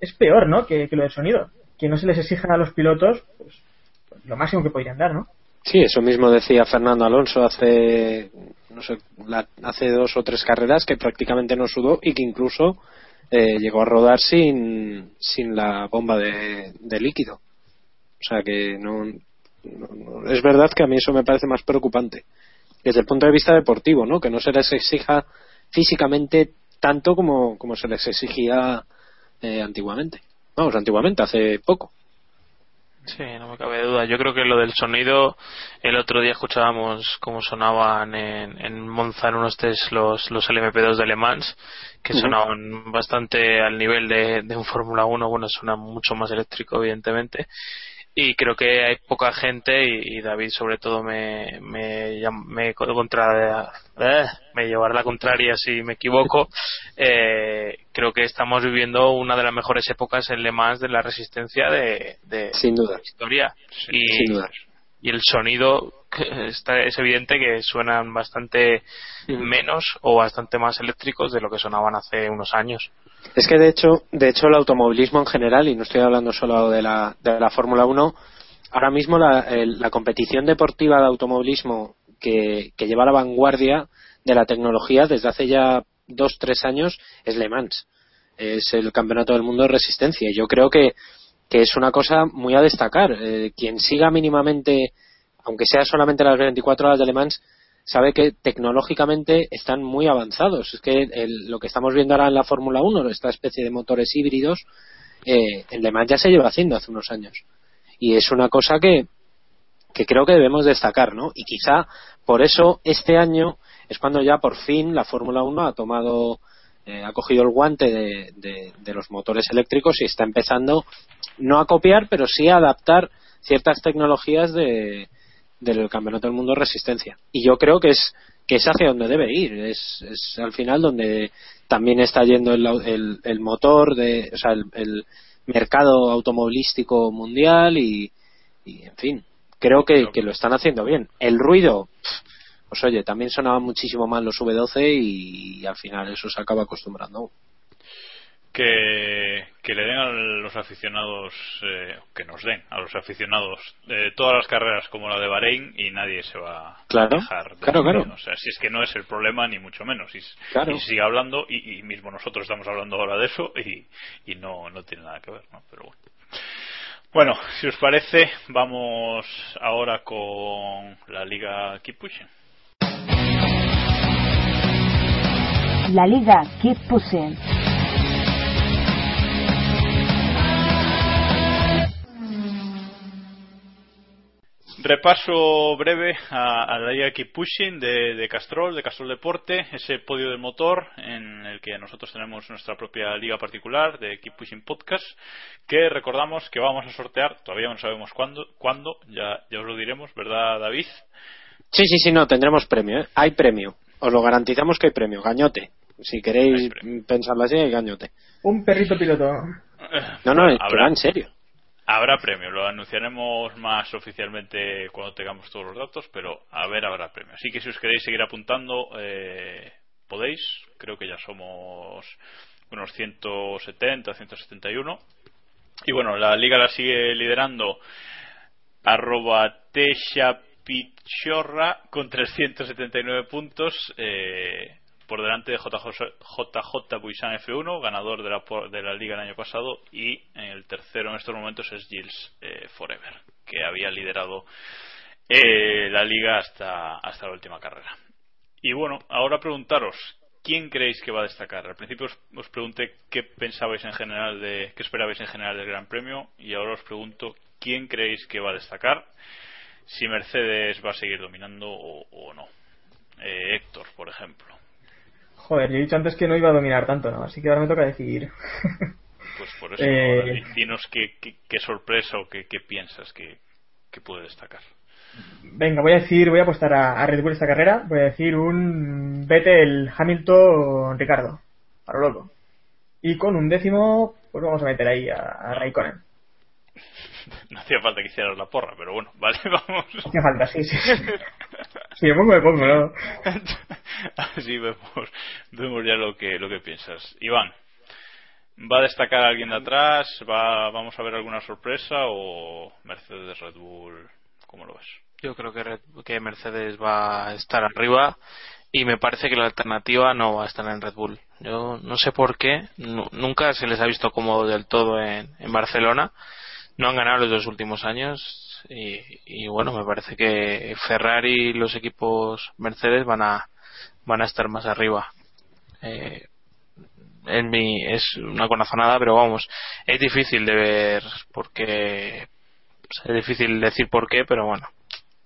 S5: es peor, ¿no? Que, que lo del sonido. Que no se les exija a los pilotos, pues, lo máximo que podrían dar, ¿no?
S3: Sí, eso mismo decía Fernando Alonso hace sé, hace dos o tres carreras que prácticamente no sudó y que incluso eh, llegó a rodar sin, sin la bomba de, líquido. O sea que no, es verdad que a mí eso me parece más preocupante desde el punto de vista deportivo, ¿no? Que no se les exija físicamente tanto como, como se les exigía eh, antiguamente. Vamos, antiguamente, hace poco.
S4: Sí, no me cabe duda. Yo creo que lo del sonido, el otro día escuchábamos cómo sonaban en, en Monza en unos test los, los LMP2 de Le Mans, que sonaban bastante al nivel de, de un Fórmula 1. Bueno, suena mucho más eléctrico, evidentemente y creo que hay poca gente y, David sobre todo me me, me contra eh, me llevará la contraria si me equivoco *laughs* eh, creo que estamos viviendo una de las mejores épocas en Le Mans de la resistencia de,
S3: Sin duda.
S4: historia
S3: y, Sin duda.
S4: Y el sonido está, es evidente que suenan bastante menos o bastante más eléctricos de lo que sonaban hace unos años.
S3: Es que de hecho, de hecho el automovilismo en general, y no estoy hablando solo de la, de la Fórmula 1, ahora mismo la, la, competición deportiva de automovilismo que, que lleva a la vanguardia de la tecnología desde hace ya dos, tres años es Le Mans. Es el campeonato del mundo de resistencia. Y yo creo que, que es una cosa muy a destacar. Eh, quien siga mínimamente, aunque sea solamente las 24 horas de Le Mans, sabe que tecnológicamente están muy avanzados. Es que lo que estamos viendo ahora en la Fórmula 1, esta especie de motores híbridos, eh, en Le Mans ya se lleva haciendo hace unos años. Y es una cosa que, que creo que debemos destacar, ¿no? Y quizá por eso este año es cuando ya por fin la Fórmula 1 ha tomado, eh, ha cogido el guante de, de, los motores eléctricos y está empezando no a copiar, pero sí a adaptar ciertas tecnologías de, del Campeonato del Mundo de Resistencia. Y yo creo que es que es hacia donde debe ir. Es, es al final donde también está yendo el, el, el motor, de, o sea, el, el, mercado automovilístico mundial y, y en fin, creo que, que, lo están haciendo bien. El ruido, pues oye, también sonaban muchísimo más los V12 y, al final eso se acaba acostumbrando.
S2: Que, que le den a los aficionados, eh, que nos den a los aficionados eh, todas las carreras como la de Bahrein y nadie se va a dejar.
S3: claro, claro.
S2: O sea, si es que no es el problema ni mucho menos. Y, y sigue hablando y, y, mismo nosotros estamos hablando ahora de eso y, y no, no tiene nada que ver, ¿no? Pero bueno. Bueno, si os parece, vamos ahora con la Liga Keep
S6: La Liga Keep Pushing.
S2: Repaso breve a, a, la Liga Keep Pushing de, de, Castrol, de Castrol Deporte, ese podio del motor en el que nosotros tenemos nuestra propia liga particular de Keep Pushing Podcast, que recordamos que vamos a sortear, todavía no sabemos cuándo, cuándo ya, ya os lo diremos, ¿verdad David?
S3: Sí, sí, sí, no, tendremos premio, ¿eh? hay premio, os lo garantizamos que hay premio, gañote. Si queréis pensarlo así, gañote.
S5: Un perrito piloto.
S3: No, no, Habrá, en serio.
S2: Habrá premio, lo anunciaremos más oficialmente cuando tengamos todos los datos, pero a ver, habrá premio. Así que si os queréis seguir apuntando, eh, podéis. Creo que ya somos unos 170, 171. Y bueno, la liga la sigue liderando arroba Pichorra con 379 puntos. Eh, por delante de JJ, Buisan F1, ganador de la, de la liga el año pasado, y el tercero en estos momentos es Gilles eh, Forever, que había liderado eh, la liga hasta, hasta la última carrera. Y bueno, ahora preguntaros, ¿quién creéis que va a destacar? Al principio os, pregunté qué pensabais en general de, qué esperabais en general del Gran Premio, y ahora os pregunto quién creéis que va a destacar, si Mercedes va a seguir dominando o, o no. Eh, Héctor, por ejemplo.
S5: Joder, yo he dicho antes que no iba a dominar tanto, ¿no? Así que ahora me toca decidir. *laughs*
S2: pues por eso, eh... dinos qué, qué, qué, sorpresa o qué, qué piensas que, que, puede destacar.
S5: Venga, voy a decir, voy a apostar a, a, Red Bull esta carrera. Voy a decir un Vettel Hamilton Ricardo. A lo loco. Y con un décimo, pues vamos a meter ahí a, a Raikkonen.
S2: No hacía falta que hicieras la porra, pero bueno, vale, *laughs* vamos.
S5: Hacía falta, sí, sí. Si me pongo, me pongo, ¿no? *laughs*
S2: Así vemos, vemos ya lo que, lo que piensas. Iván, ¿va a destacar alguien de atrás? ¿Va, ¿Vamos a ver alguna sorpresa o Mercedes Red Bull? ¿Cómo lo ves?
S4: Yo creo que, Red, que Mercedes va a estar arriba y me parece que la alternativa no va a estar en Red Bull. Yo no sé por qué, nunca se les ha visto como del todo en, en Barcelona. No han ganado los dos últimos años y, y, bueno, me parece que Ferrari y los equipos Mercedes van a van a estar más arriba. Eh, en mi es una conazonada, pero vamos, es difícil de ver porque es difícil decir por qué, pero bueno,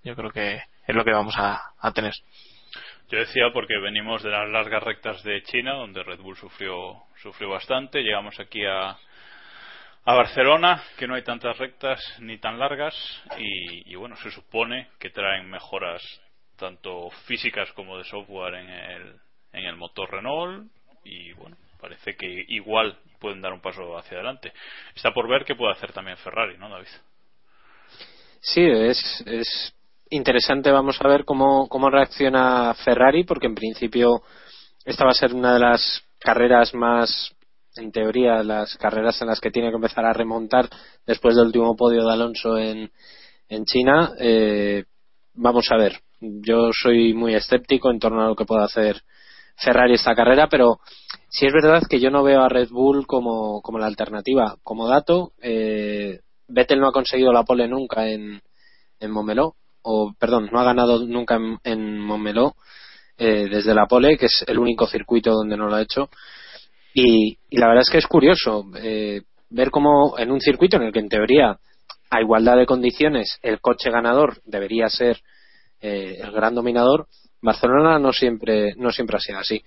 S4: yo creo que es lo que vamos a, a tener.
S2: Yo decía porque venimos de las largas rectas de China, donde Red Bull sufrió sufrió bastante. Llegamos aquí a, a Barcelona, que no hay tantas rectas ni tan largas, y, bueno, se supone que traen mejoras tanto físicas como de software en el, en el motor Renault, y bueno, parece que igual pueden dar un paso hacia adelante. Está por ver qué puede hacer también Ferrari, ¿no, David?
S3: Sí, es, es interesante. Vamos a ver cómo, cómo reacciona Ferrari, porque en principio esta va a ser una de las carreras más, en teoría, las carreras en las que tiene que empezar a remontar después del último podio de Alonso en, en China. Eh, vamos a ver. Yo soy muy escéptico en torno a lo que pueda hacer Ferrari esta carrera, pero sí es verdad que yo no veo a Red Bull como, como la alternativa. Como dato, eh, Vettel no ha conseguido la pole nunca en, en o perdón, no ha ganado nunca en, en eh, desde la pole, que es el único circuito donde no lo ha hecho. Y, la verdad es que es curioso eh, ver cómo en un circuito en el que en teoría a igualdad de condiciones el coche ganador debería ser eh, el gran dominador, Barcelona no siempre, no siempre ha sido así.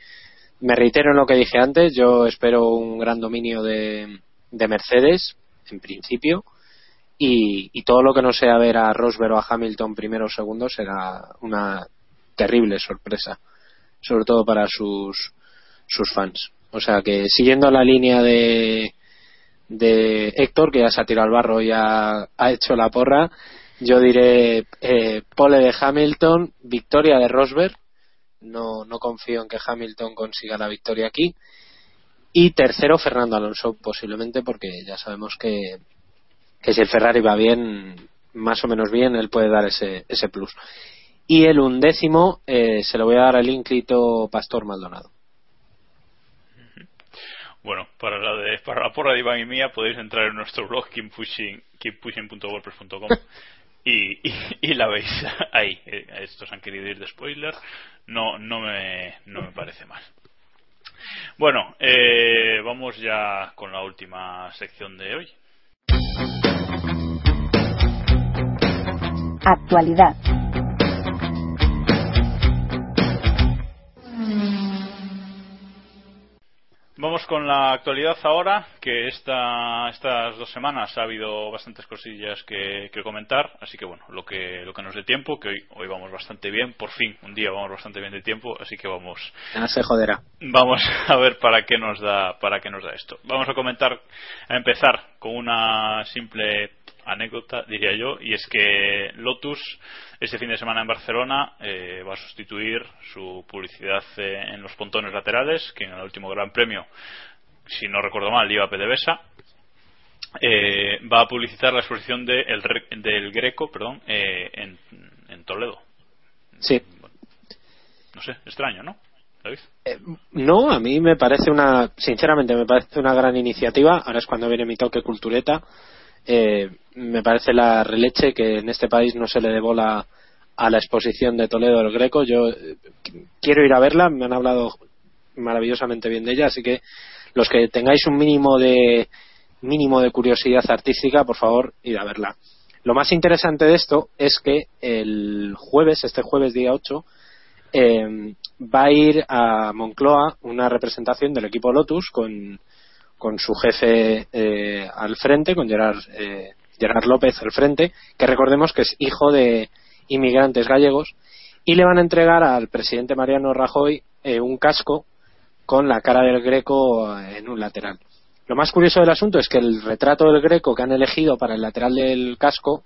S3: Me reitero en lo que dije antes, yo espero un gran dominio de, de Mercedes, en principio, y, y, todo lo que no sea ver a Rosberg o a Hamilton primero o segundo será una terrible sorpresa, sobre todo para sus, sus fans. O sea que siguiendo la línea de, de Héctor, que ya se ha tirado al barro y ha, ha hecho la porra, yo diré eh, pole de Hamilton, victoria de Rosberg. No, no confío en que Hamilton consiga la victoria aquí. Y tercero, Fernando Alonso, posiblemente, porque ya sabemos que, que si el Ferrari va bien, más o menos bien, él puede dar ese, ese plus. Y el undécimo eh, se lo voy a dar al ínclito Pastor Maldonado.
S2: Bueno, para la, de, para la porra de Iván y mía podéis entrar en nuestro blog keeppushing.wordpress.com y, y, la veis *laughs* ahí. Eh, estos han querido ir de spoiler. No, no, me, no me parece mal. Bueno, eh, vamos ya con la última sección de hoy.
S6: Actualidad.
S2: Vamos con la actualidad ahora, que esta, estas dos semanas ha habido bastantes cosillas que, comentar, así que bueno, lo que, lo que nos dé tiempo, que hoy, hoy vamos bastante bien, por fin, un día vamos bastante bien de tiempo, así que vamos.
S3: Ya se joderá.
S2: Vamos *laughs* a ver para qué nos da, para qué nos da esto. Vamos a comentar, a empezar con una simple anécdota, diría yo, y es que Lotus este fin de semana en Barcelona eh, va a sustituir su publicidad eh, en los pontones laterales, que en el último Gran Premio, si no recuerdo mal, iba a PDVSA. Eh, va a publicitar la exposición de el, del Greco perdón, en, en, Toledo.
S3: Sí.
S2: no sé, extraño, ¿no?
S3: no, a mí me parece una, sinceramente, me parece una gran iniciativa. Ahora es cuando viene mi toque cultureta eh, me parece la releche que en este país no se le dé bola a la exposición de Toledo del Greco. Yo eh, quiero ir a verla, me han hablado maravillosamente bien de ella, así que los que tengáis un mínimo de mínimo de curiosidad artística, por favor, ir a verla. Lo más interesante de esto es que el jueves, este jueves día 8, eh, va a ir a Moncloa una representación del equipo Lotus con con su jefe eh, al frente, con Gerard, eh, Gerard López al frente, que recordemos que es hijo de inmigrantes gallegos, y le van a entregar al presidente Mariano Rajoy eh, un casco con la cara del Greco en un lateral. Lo más curioso del asunto es que el retrato del Greco que han elegido para el lateral del casco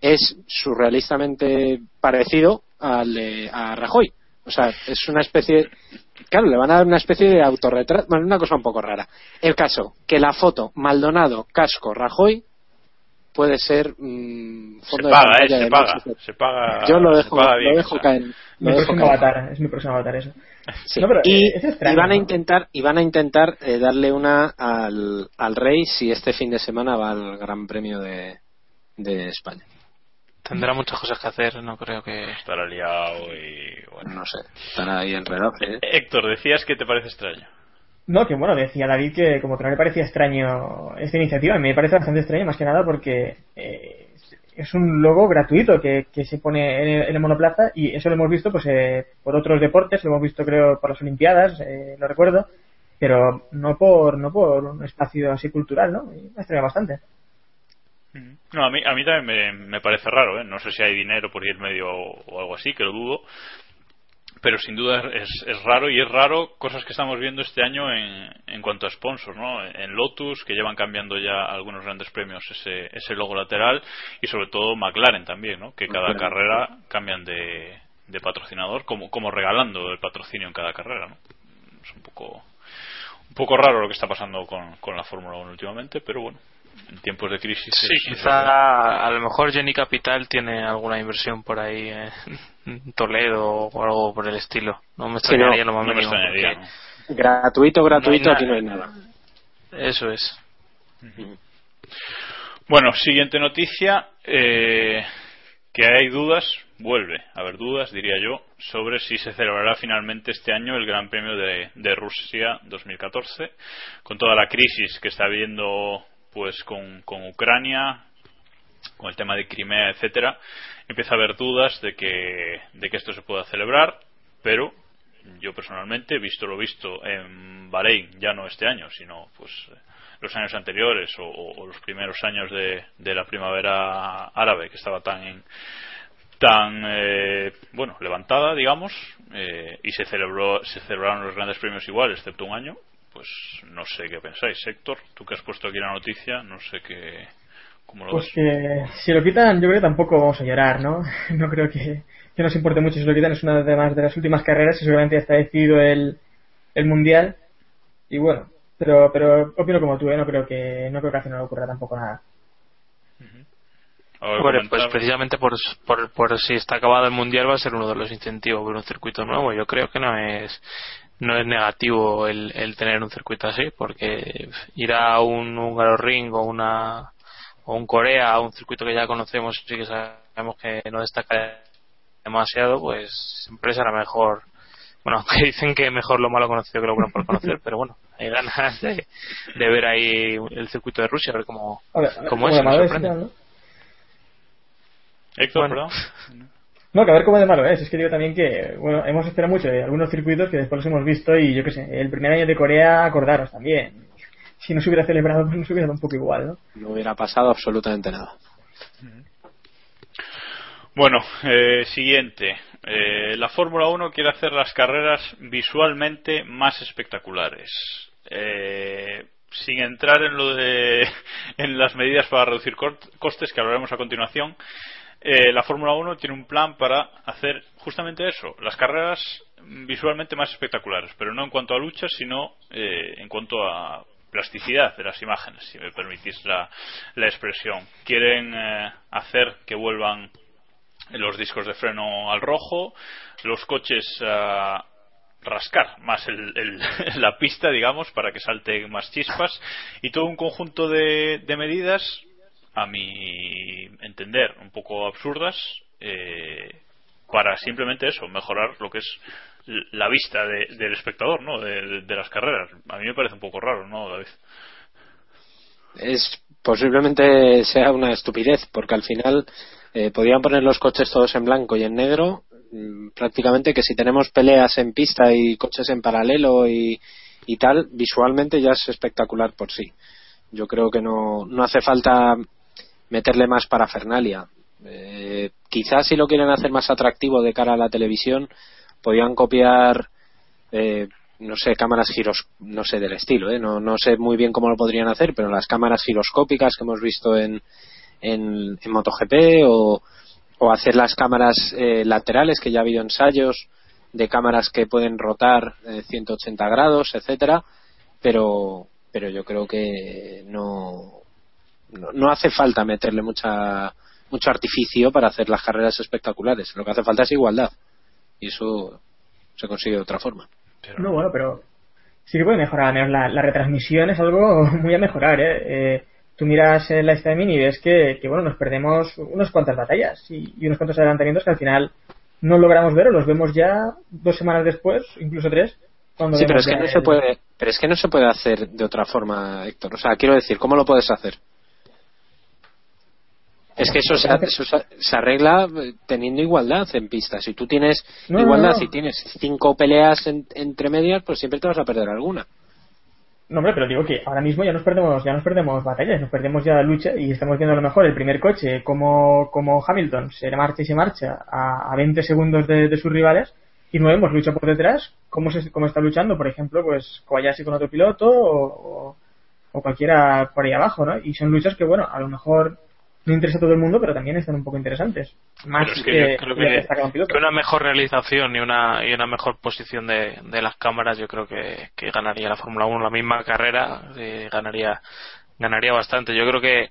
S3: es surrealistamente parecido al de, a Rajoy. O sea, es una especie claro, le van a dar una especie de autorretrato, bueno, una cosa un poco rara. El caso, que la foto Maldonado, Casco, Rajoy puede ser
S2: mmm, fondo se paga, eh, se, paga, se paga,
S3: Yo lo dejo, lo dejo caer.
S5: Mi próximo avatar, es mi próximo avatar eso.
S3: y, van a intentar y van a intentar eh, darle una al, al rey si este fin de semana va al Gran Premio de, de España.
S4: Tendrá muchas cosas que hacer, no creo que.
S2: Estará liado y. Bueno,
S3: no sé. Estará ahí enredado. ¿eh?
S2: Héctor, decías que te parece extraño.
S5: No, que bueno, decía David que como que no le parecía extraño esta iniciativa. A mí me parece bastante extraño, más que nada porque eh, es un logo gratuito que, que se pone en el, monoplaza y eso lo hemos visto pues eh, por otros deportes, lo hemos visto creo por las Olimpiadas, eh, lo recuerdo, pero no por no por un espacio así cultural, ¿no? Y me extraña bastante.
S2: No, a mí, a mí también me, parece raro, ¿eh? No sé si hay dinero por ir medio o, algo así, que lo dudo. pero sin duda es, es, raro y es raro cosas que estamos viendo este año en, en cuanto a sponsors, ¿no? En Lotus, que llevan cambiando ya algunos grandes premios ese, ese logo lateral y sobre todo McLaren también, ¿no? Que cada carrera cambian de, de patrocinador como, como regalando el patrocinio en cada carrera, ¿no? Es un poco un poco raro lo que está pasando con, con la Fórmula 1 últimamente, pero bueno, en tiempos de crisis.
S4: Sí, quizá a lo mejor Jenny Capital tiene alguna inversión por ahí en *laughs* Toledo o algo por el estilo. No me extrañaría lo más mínimo.
S3: Gratuito, gratuito, aquí no hay nada.
S4: Eso es.
S2: Bueno, siguiente noticia. Eh, que hay dudas, vuelve a haber dudas, diría yo, sobre si se celebrará finalmente este año el Gran Premio de, de Rusia 2014, con toda la crisis que está habiendo pues con, con Ucrania, con el tema de Crimea, etcétera, empieza a haber dudas de que, de que esto se pueda celebrar, pero yo personalmente, visto lo visto en Bahrein, ya no este año, sino pues los años anteriores o, los primeros años de, de, la primavera árabe, que estaba tan tan eh, bueno levantada, digamos, eh, y se celebró se celebraron los grandes premios igual, excepto un año, pues no sé qué pensáis. Héctor, tú que has puesto aquí la noticia, no sé qué. ¿Cómo lo
S5: pues que si lo quitan, yo creo que tampoco vamos a llorar, ¿no? *laughs* No creo que, que nos importe mucho si lo quitan. Es una de, más de las últimas carreras y seguramente ya está decidido el, el mundial. Y bueno, pero pero opino como tú, ¿eh? No creo que no creo que no le ocurra tampoco nada.
S4: Bueno, pues precisamente por, por, por, si está acabado el mundial va a ser uno de los incentivos ver un circuito nuevo. Yo creo que no es no es negativo el, el tener un circuito así, porque ir a un húngaro ring o una o un Corea a un circuito que ya conocemos y que sabemos que no destaca demasiado, pues siempre será mejor. Bueno, *laughs* aunque dicen que mejor lo malo conocido que lo bueno por conocer, pero bueno, hay ganas de, de ver ahí el circuito de Rusia, a ver cómo, cómo es.
S2: Héctor, bueno. *laughs*
S5: No, que a ver cómo de malo es. Es que digo también que, bueno, hemos esperado mucho de algunos circuitos que después los hemos visto y yo qué sé, el primer año de Corea, acordaros también. Si no se hubiera celebrado, pues no se hubiera dado un poco igual, ¿no?
S3: No hubiera pasado absolutamente nada.
S2: Bueno, eh, siguiente. Eh, la Fórmula 1 quiere hacer las carreras visualmente más espectaculares. Eh, sin entrar en lo de *laughs* en las medidas para reducir costes que hablaremos a continuación, eh, la Fórmula 1 tiene un plan para hacer justamente eso, las carreras visualmente más espectaculares, pero no en cuanto a lucha, sino eh, en cuanto a plasticidad de las imágenes, si me permitís la, expresión. Quieren eh, hacer que vuelvan los discos de freno al rojo, los coches a rascar más *laughs* la pista, digamos, para que salten más chispas y todo un conjunto de medidas a mi entender, un poco absurdas eh, para simplemente eso, mejorar lo que es la vista del espectador, ¿no? De, las carreras. A mí me parece un poco raro, ¿no, David?
S3: Es posiblemente sea una estupidez, porque al final eh, podrían poner los coches todos en blanco y en negro, mm, prácticamente que si tenemos peleas en pista y coches en paralelo y, y tal, visualmente ya es espectacular por sí. Yo creo que no, no hace falta meterle más parafernalia. Eh, quizás si lo quieren hacer más atractivo de cara a la televisión, podían copiar, eh, no sé, cámaras giros, no sé del estilo, eh, no, no sé muy bien cómo lo podrían hacer, pero las cámaras giroscópicas que hemos visto en, en, MotoGP o, o hacer las cámaras eh, laterales, que ya ha habido ensayos de cámaras que pueden rotar 180 grados, etcétera, pero pero yo creo que no no, hace falta meterle mucha mucho artificio para hacer las carreras espectaculares. Lo que hace falta es igualdad. Y eso se consigue de otra forma.
S5: No, bueno, pero sí que puede mejorar. La, la retransmisión es algo *laughs* muy a mejorar. ¿eh? eh tú miras el live streaming y ves que, que, bueno, nos perdemos unas cuantas batallas y, y unos cuantos adelantamientos que al final no logramos ver o los vemos ya dos semanas después, incluso tres.
S3: Sí, pero es que no se puede, pero es que no se puede hacer de otra forma, Héctor. O sea, quiero decir, ¿cómo lo puedes hacer? Es que eso, se, arregla teniendo igualdad en pista. Si tú tienes igualdad, si tienes cinco peleas entre medias, pues siempre te vas a perder alguna.
S5: No, hombre, pero digo que ahora mismo ya nos perdemos, ya nos perdemos batallas, nos perdemos ya lucha y estamos viendo a lo mejor el primer coche como, como Hamilton se marcha y se marcha a, a 20 segundos de, sus rivales y no vemos lucha por detrás, cómo, se, cómo está luchando, por ejemplo, pues Kobayashi con otro piloto o, o, cualquiera por ahí abajo, ¿no? Y son luchas que, bueno, a lo mejor no interesa a todo el mundo, pero también están un poco interesantes. Más
S4: que, creo que, una mejor realización y una, y una mejor posición de, de las cámaras, yo creo que, que ganaría la Fórmula 1 la misma carrera, eh, ganaría, ganaría bastante. Yo creo que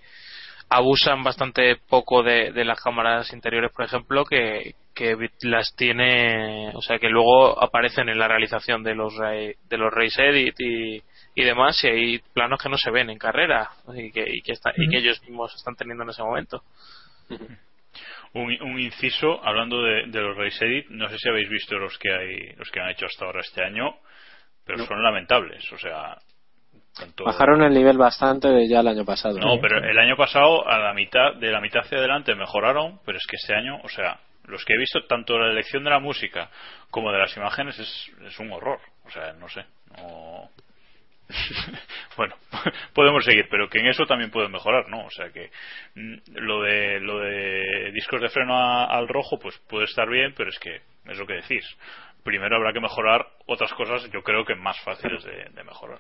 S4: abusan bastante poco de, de las cámaras interiores, por ejemplo, que, que las tiene, o sea, que luego aparecen en la realización de los de los race edit y, y demás, y hay planos que no se ven en carrera y que, y que, y que ellos mismos están teniendo en ese momento.
S2: Un, un, inciso hablando de, de, los race edit, no sé si habéis visto los que hay, los que han hecho hasta ahora este año, pero son lamentables, o sea,
S3: Bajaron el nivel bastante de ya el año pasado.
S2: No, pero el año pasado a la mitad, de la mitad hacia adelante mejoraron, pero es que este año, o sea, los que he visto, tanto la elección de la música como de las imágenes, es, es un horror. O sea, no sé. *laughs* bueno, *laughs* podemos seguir, pero que en eso también puede mejorar, ¿no? O sea que mm, lo de lo de discos de freno al rojo, pues puede estar bien, pero es que es lo que decís. Primero habrá que mejorar otras cosas, yo creo que más fáciles de mejorar.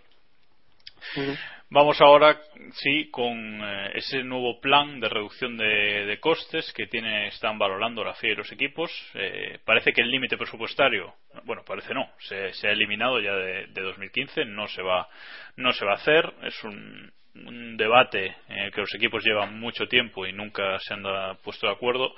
S2: Vamos ahora, sí, con eh, ese nuevo plan de reducción de, costes que tiene, están valorando la FIA y los equipos. Eh, parece que el límite presupuestario, bueno, parece no, se, ha eliminado ya de, 2015, no se va, no se va a hacer. Es un, un debate en el que los equipos llevan mucho tiempo y nunca se han puesto de acuerdo.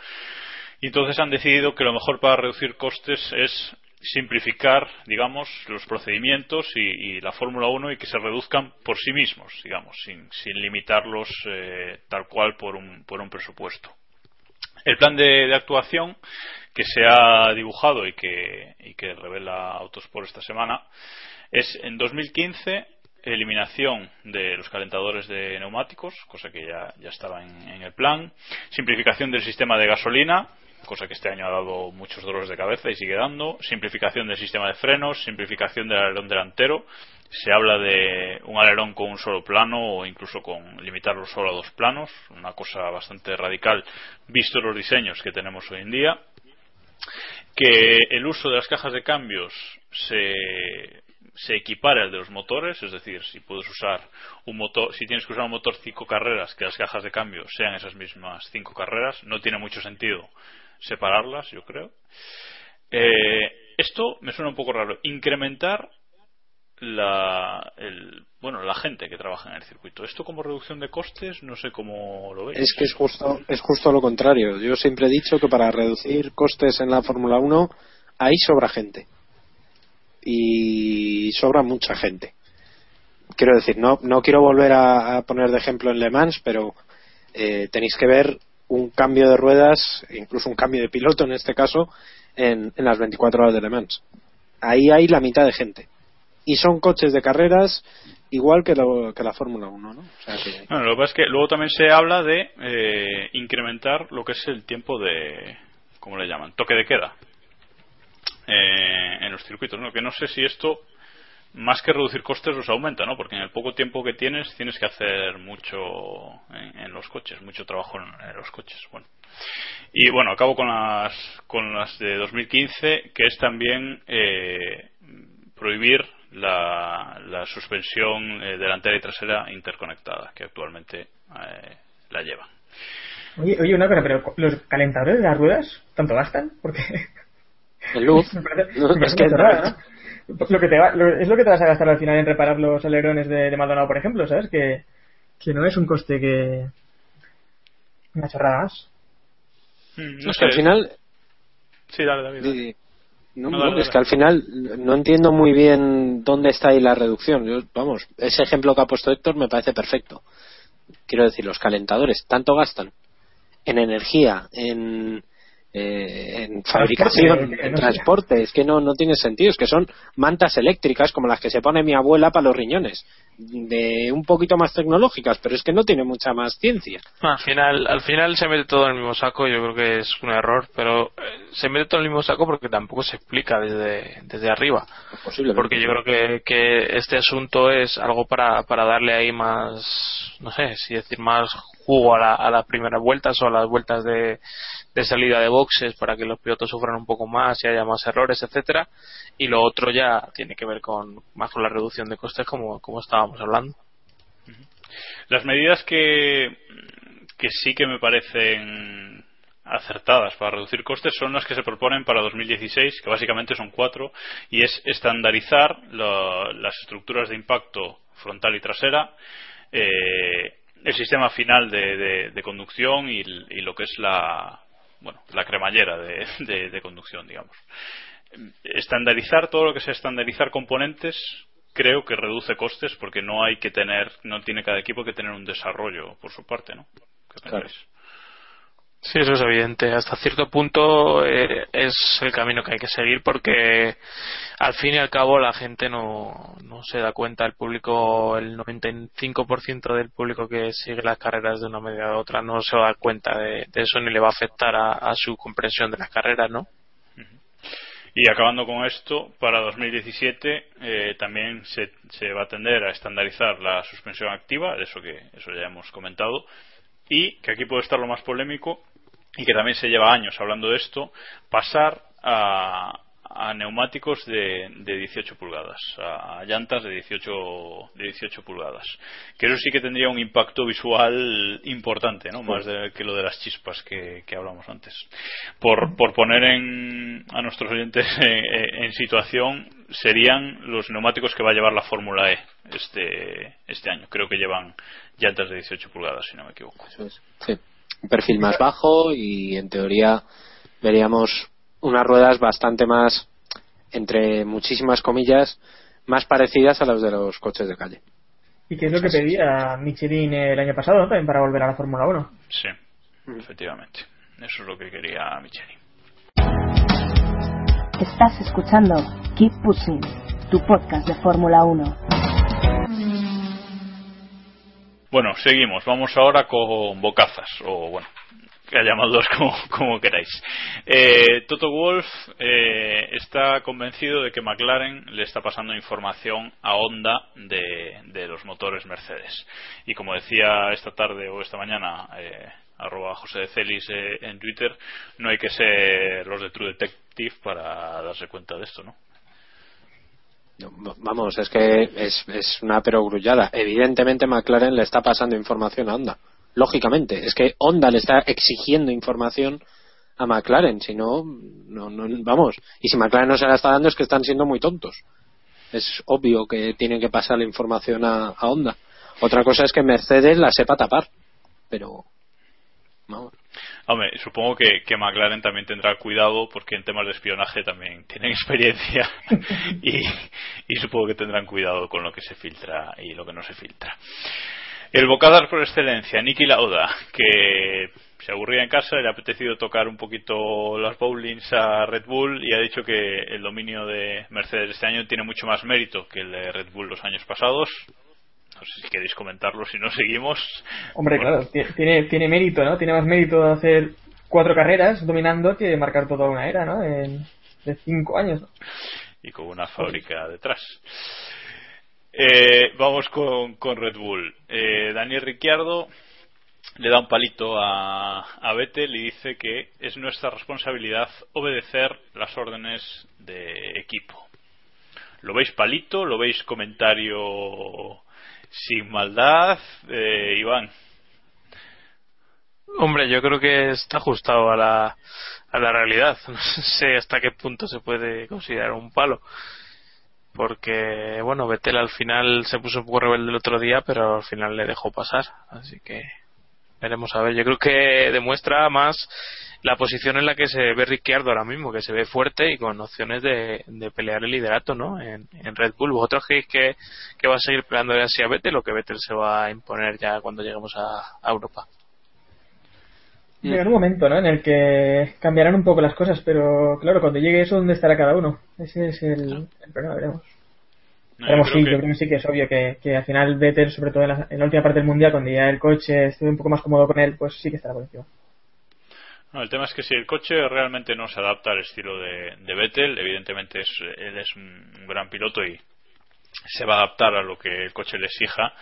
S2: Y entonces han decidido que lo mejor para reducir costes es simplificar, digamos, los procedimientos y, la Fórmula 1 y que se reduzcan por sí mismos, digamos, sin, limitarlos eh, tal cual por un, por un presupuesto. El plan de, actuación que se ha dibujado y que, y que revela Autosport esta semana es en 2015 eliminación de los calentadores de neumáticos, cosa que ya, ya estaba en el plan, simplificación del sistema de gasolina, cosa que este año ha dado muchos dolores de cabeza y sigue dando, simplificación del sistema de frenos, simplificación del alerón delantero, se habla de un alerón con un solo plano o incluso con limitarlo solo a dos planos, una cosa bastante radical visto los diseños que tenemos hoy en día, que el uso de las cajas de cambios se se equipara al de los motores, es decir, si puedes usar un motor, si tienes que usar un motor cinco carreras, que las cajas de cambio sean esas mismas cinco carreras, no tiene mucho sentido separarlas, yo creo. Eh, esto me suena un poco raro. Incrementar la, el, bueno, la gente que trabaja en el circuito. Esto como reducción de costes, no sé cómo lo veis.
S3: Es que es justo, es justo lo contrario. Yo siempre he dicho que para reducir costes en la Fórmula 1 ahí sobra gente. Y sobra mucha gente. Quiero decir, no, no quiero volver a, poner de ejemplo en Le Mans, pero eh, tenéis que ver un cambio de ruedas, incluso un cambio de piloto en este caso, en, las 24 horas de Le Mans. Ahí hay la mitad de gente. Y son coches de carreras igual que, que la Fórmula 1, ¿no?
S2: lo que pasa es que luego también se habla de eh, incrementar lo que es el tiempo de, ¿cómo le llaman? Toque de queda eh, en los circuitos, ¿no? Que no sé si esto más que reducir costes los aumenta, ¿no? Porque en el poco tiempo que tienes tienes que hacer mucho en, los coches, mucho trabajo en, los coches. Bueno. Y bueno, acabo con las con las de 2015, que es también eh, prohibir la, la suspensión eh, delantera y trasera interconectada, que actualmente eh, la lleva.
S5: Oye, oye, una cosa, pero los calentadores de las ruedas, ¿tanto gastan? Porque.
S3: El luz. *laughs*
S5: es que lo que te es lo que te vas a gastar al final en reparar los alerones de, Maldonado, por ejemplo, ¿sabes? Que, que no es un coste que. Una chorrada más.
S3: Mm, es que al final.
S2: Sí, dale, David.
S3: No, es que al final no entiendo muy bien dónde está ahí la reducción. Yo, vamos, ese ejemplo que ha puesto Héctor me parece perfecto. Quiero decir, los calentadores tanto gastan en energía, en, eh, en fabricación, en transporte, es que no, no tiene sentido, es que son mantas eléctricas como las que se pone mi abuela para los riñones, de un poquito más tecnológicas, pero es que no tiene mucha más ciencia.
S4: al final, al final se mete todo en el mismo saco, yo creo que es un error, pero eh, se mete todo en el mismo saco porque tampoco se explica desde, desde arriba. porque yo creo que, que este asunto es algo para, para darle ahí más, no sé, si decir más jugo a, las primeras vueltas o a las vueltas de, salida de boxes para que los pilotos sufran un poco más y haya más errores, etcétera. Y lo otro ya tiene que ver con más con la reducción de costes, como, como estábamos hablando.
S2: Las medidas que, que sí que me parecen acertadas para reducir costes son las que se proponen para 2016, que básicamente son cuatro, y es estandarizar las estructuras de impacto frontal y trasera, eh, el sistema final de, conducción y, lo que es la, bueno, la cremallera de, de conducción, digamos. Estandarizar todo lo que sea estandarizar componentes creo que reduce costes porque no hay que tener, no tiene cada equipo que tener un desarrollo por su parte, ¿no?
S4: Claro. Sí, eso es evidente. Hasta cierto punto eh, es el camino que hay que seguir porque al fin y al cabo la gente no, no se da cuenta. El público, el 95% del público que sigue las carreras de una media a otra no se va a dar cuenta de, eso ni le va a afectar a, su comprensión de las carreras, ¿no?
S2: Y acabando con esto, para 2017 eh, también se, se, va a tender a estandarizar la suspensión activa, eso que eso ya hemos comentado, y que aquí puede estar lo más polémico y que también se lleva años hablando de esto, pasar a, a neumáticos de, de 18 pulgadas, a llantas de 18, de 18 pulgadas. Que eso sí que tendría un impacto visual importante, ¿no? Más que lo de las chispas que, hablamos antes. Por, por poner en, a nuestros oyentes *laughs* en, situación, serían los neumáticos que va a llevar la Fórmula E este, este año. Creo que llevan llantas de 18 pulgadas, si no me equivoco.
S3: Sí. Un perfil más bajo y en teoría veríamos unas ruedas bastante más, entre muchísimas comillas, más parecidas a las de los coches de calle.
S5: ¿Y qué es lo que pedía Michelin el año pasado también para volver a la Fórmula 1?
S2: Sí, efectivamente. Eso es lo que quería Michelin.
S6: Estás escuchando Keep Pushing, tu podcast de Fórmula 1.
S2: Bueno, seguimos. Vamos ahora con bocazas, o bueno, llamadlos como, como queráis. Eh, Toto Wolf eh, está convencido de que McLaren le está pasando información a Honda de, los motores Mercedes. Y como decía esta tarde o esta mañana, eh, arroba José de Celis eh, en Twitter, no hay que ser los de True Detective para darse cuenta de esto, ¿no?
S3: Vamos, es que es, es una perogrullada. Evidentemente McLaren le está pasando información a Honda lógicamente. Es que Honda le está exigiendo información a McLaren, si no, no, vamos. Y si McLaren no se la está dando es que están siendo muy tontos. Es obvio que tienen que pasar la información a, Honda. Otra cosa es que Mercedes la sepa tapar, pero vamos.
S2: Hombre, supongo que, McLaren también tendrá cuidado porque en temas de espionaje también tienen *laughs* experiencia y, supongo que tendrán cuidado con lo que se filtra y lo que no se filtra. El bocadar por excelencia, Nicky Lauda, que se aburría en casa le ha apetecido tocar un poquito las bowlings a Red Bull y ha dicho que el dominio de Mercedes este año tiene mucho más mérito que el de Red Bull los años pasados. Sé si queréis comentarlo, si no seguimos.
S5: Hombre, claro, tiene, tiene mérito, ¿no? Tiene más mérito hacer cuatro carreras dominando que marcar toda una era, ¿no? En, de cinco años.
S2: Y con una fábrica detrás. Eh, vamos con, con, Red Bull. Eh, Daniel Ricciardo le da un palito a, a Vettel y dice que es nuestra responsabilidad obedecer las órdenes de equipo. ¿Lo veis palito? ¿Lo veis comentario sin maldad? Eh, Iván.
S4: Hombre, yo creo que está ajustado a la, a la realidad. *laughs* No sé hasta qué punto se puede considerar un palo porque bueno Vettel al final se puso un poco rebelde el otro día pero al final le dejó pasar así que veremos a ver yo creo que demuestra más la posición en la que se ve Ricciardo ahora mismo que se ve fuerte y con opciones de, pelear el liderato no en, Red Bull vosotros creéis que, que va a seguir peleando así a Vettel o que Vettel se va a imponer ya cuando lleguemos a Europa
S5: Llegará un momento, ¿no? En el que cambiarán un poco las cosas, pero claro, cuando llegue eso, ¿dónde estará cada uno? Ese es el, problema, veremos. No, sí, yo creo que sí que es obvio que, que al final Vettel, sobre todo en la, última parte del mundial, cuando ya el coche estuve un poco más cómodo con él, pues sí que estará por encima.
S2: No, el tema es que si el coche realmente no se adapta al estilo de, de Vettel, evidentemente es, él es un gran piloto y se va a adaptar a lo que el coche le exija,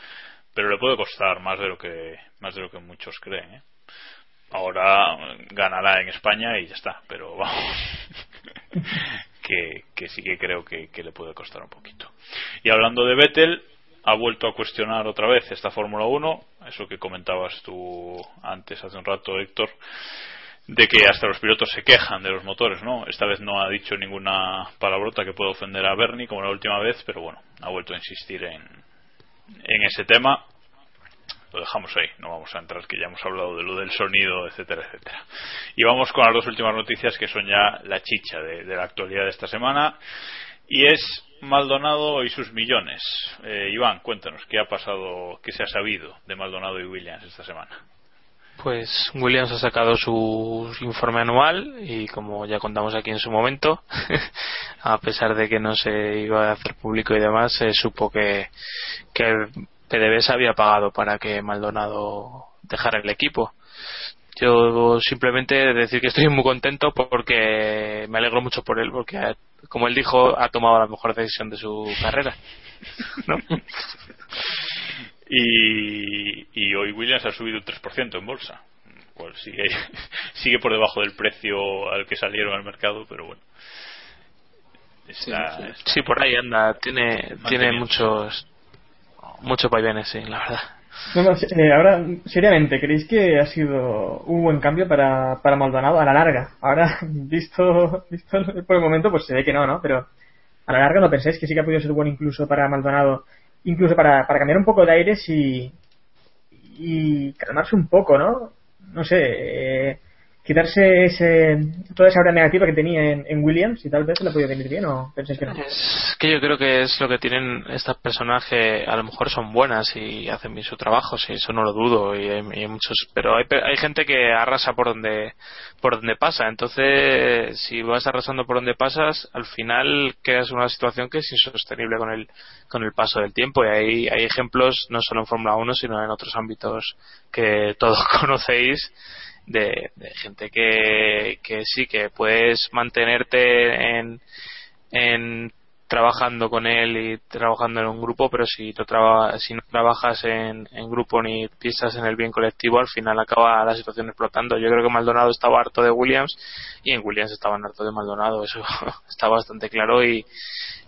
S2: pero le puede costar más de lo que más de lo que muchos creen ¿eh? ahora ganará en España y ya está pero vamos *laughs* que, sí que creo que, le puede costar un poquito y hablando de Vettel ha vuelto a cuestionar otra vez esta Fórmula 1 eso que comentabas tú antes hace un rato Héctor de que hasta los pilotos se quejan de los motores, ¿no? Esta vez no ha dicho ninguna palabrota que pueda ofender a Bernie como la última vez, pero bueno, ha vuelto a insistir en, en ese tema lo dejamos ahí, no vamos a entrar que ya hemos hablado de lo del sonido, etcétera, etcétera. Y vamos con las dos últimas noticias que son ya la chicha de, la actualidad de esta semana y es Maldonado y sus millones. Eh, Iván, cuéntanos, ¿qué ha pasado, qué se ha sabido de Maldonado y Williams esta semana?
S4: Pues Williams ha sacado su informe anual y como ya contamos aquí en su momento, *laughs* a pesar de que no se iba a hacer público y demás, se supo que, que PDVSA había pagado para que Maldonado dejara el equipo. Yo simplemente decir que estoy muy contento porque me alegro mucho por él, porque como él dijo, ha tomado la mejor decisión de su carrera.
S2: y, y hoy Williams ha subido un 3% en bolsa. Cual sigue, *laughs* sigue por debajo del precio al que salieron al mercado, pero bueno.
S4: sí, por ahí anda. Tiene, tiene muchos muchos vaivenes, sí, la verdad.
S5: Eh, ahora, seriamente, ¿creéis que ha sido un buen cambio para, para Maldonado a la larga? Ahora, *laughs* visto, visto por el momento, pues se ve que no, ¿no? Pero a la larga, ¿no pensáis que sí que ha podido ser bueno incluso para Maldonado? Incluso para, para cambiar un poco de aires y, y calmarse un poco, ¿no? No sé, eh, quitarse ese, toda esa hora negativa que tenía en, Williams y tal vez se le podido venir bien o pensáis que no?
S4: Es que yo creo que es lo que tienen estos personajes, a lo mejor son buenas y hacen bien su trabajo, sí, eso no lo dudo y hay, muchos, pero hay, hay gente que arrasa por donde por donde pasa, entonces si vas arrasando por donde pasas, al final en una situación que es insostenible con el con el paso del tiempo y hay, hay ejemplos no solo en Fórmula 1 sino en otros ámbitos que todos *laughs* conocéis de, gente que, que sí, que puedes mantenerte en, en trabajando con él y trabajando en un grupo, pero si no, si no trabajas en, en, grupo ni piensas en el bien colectivo, al final acaba la situación explotando. Yo creo que Maldonado estaba harto de Williams y en Williams estaban harto de Maldonado, eso *laughs* está bastante claro y,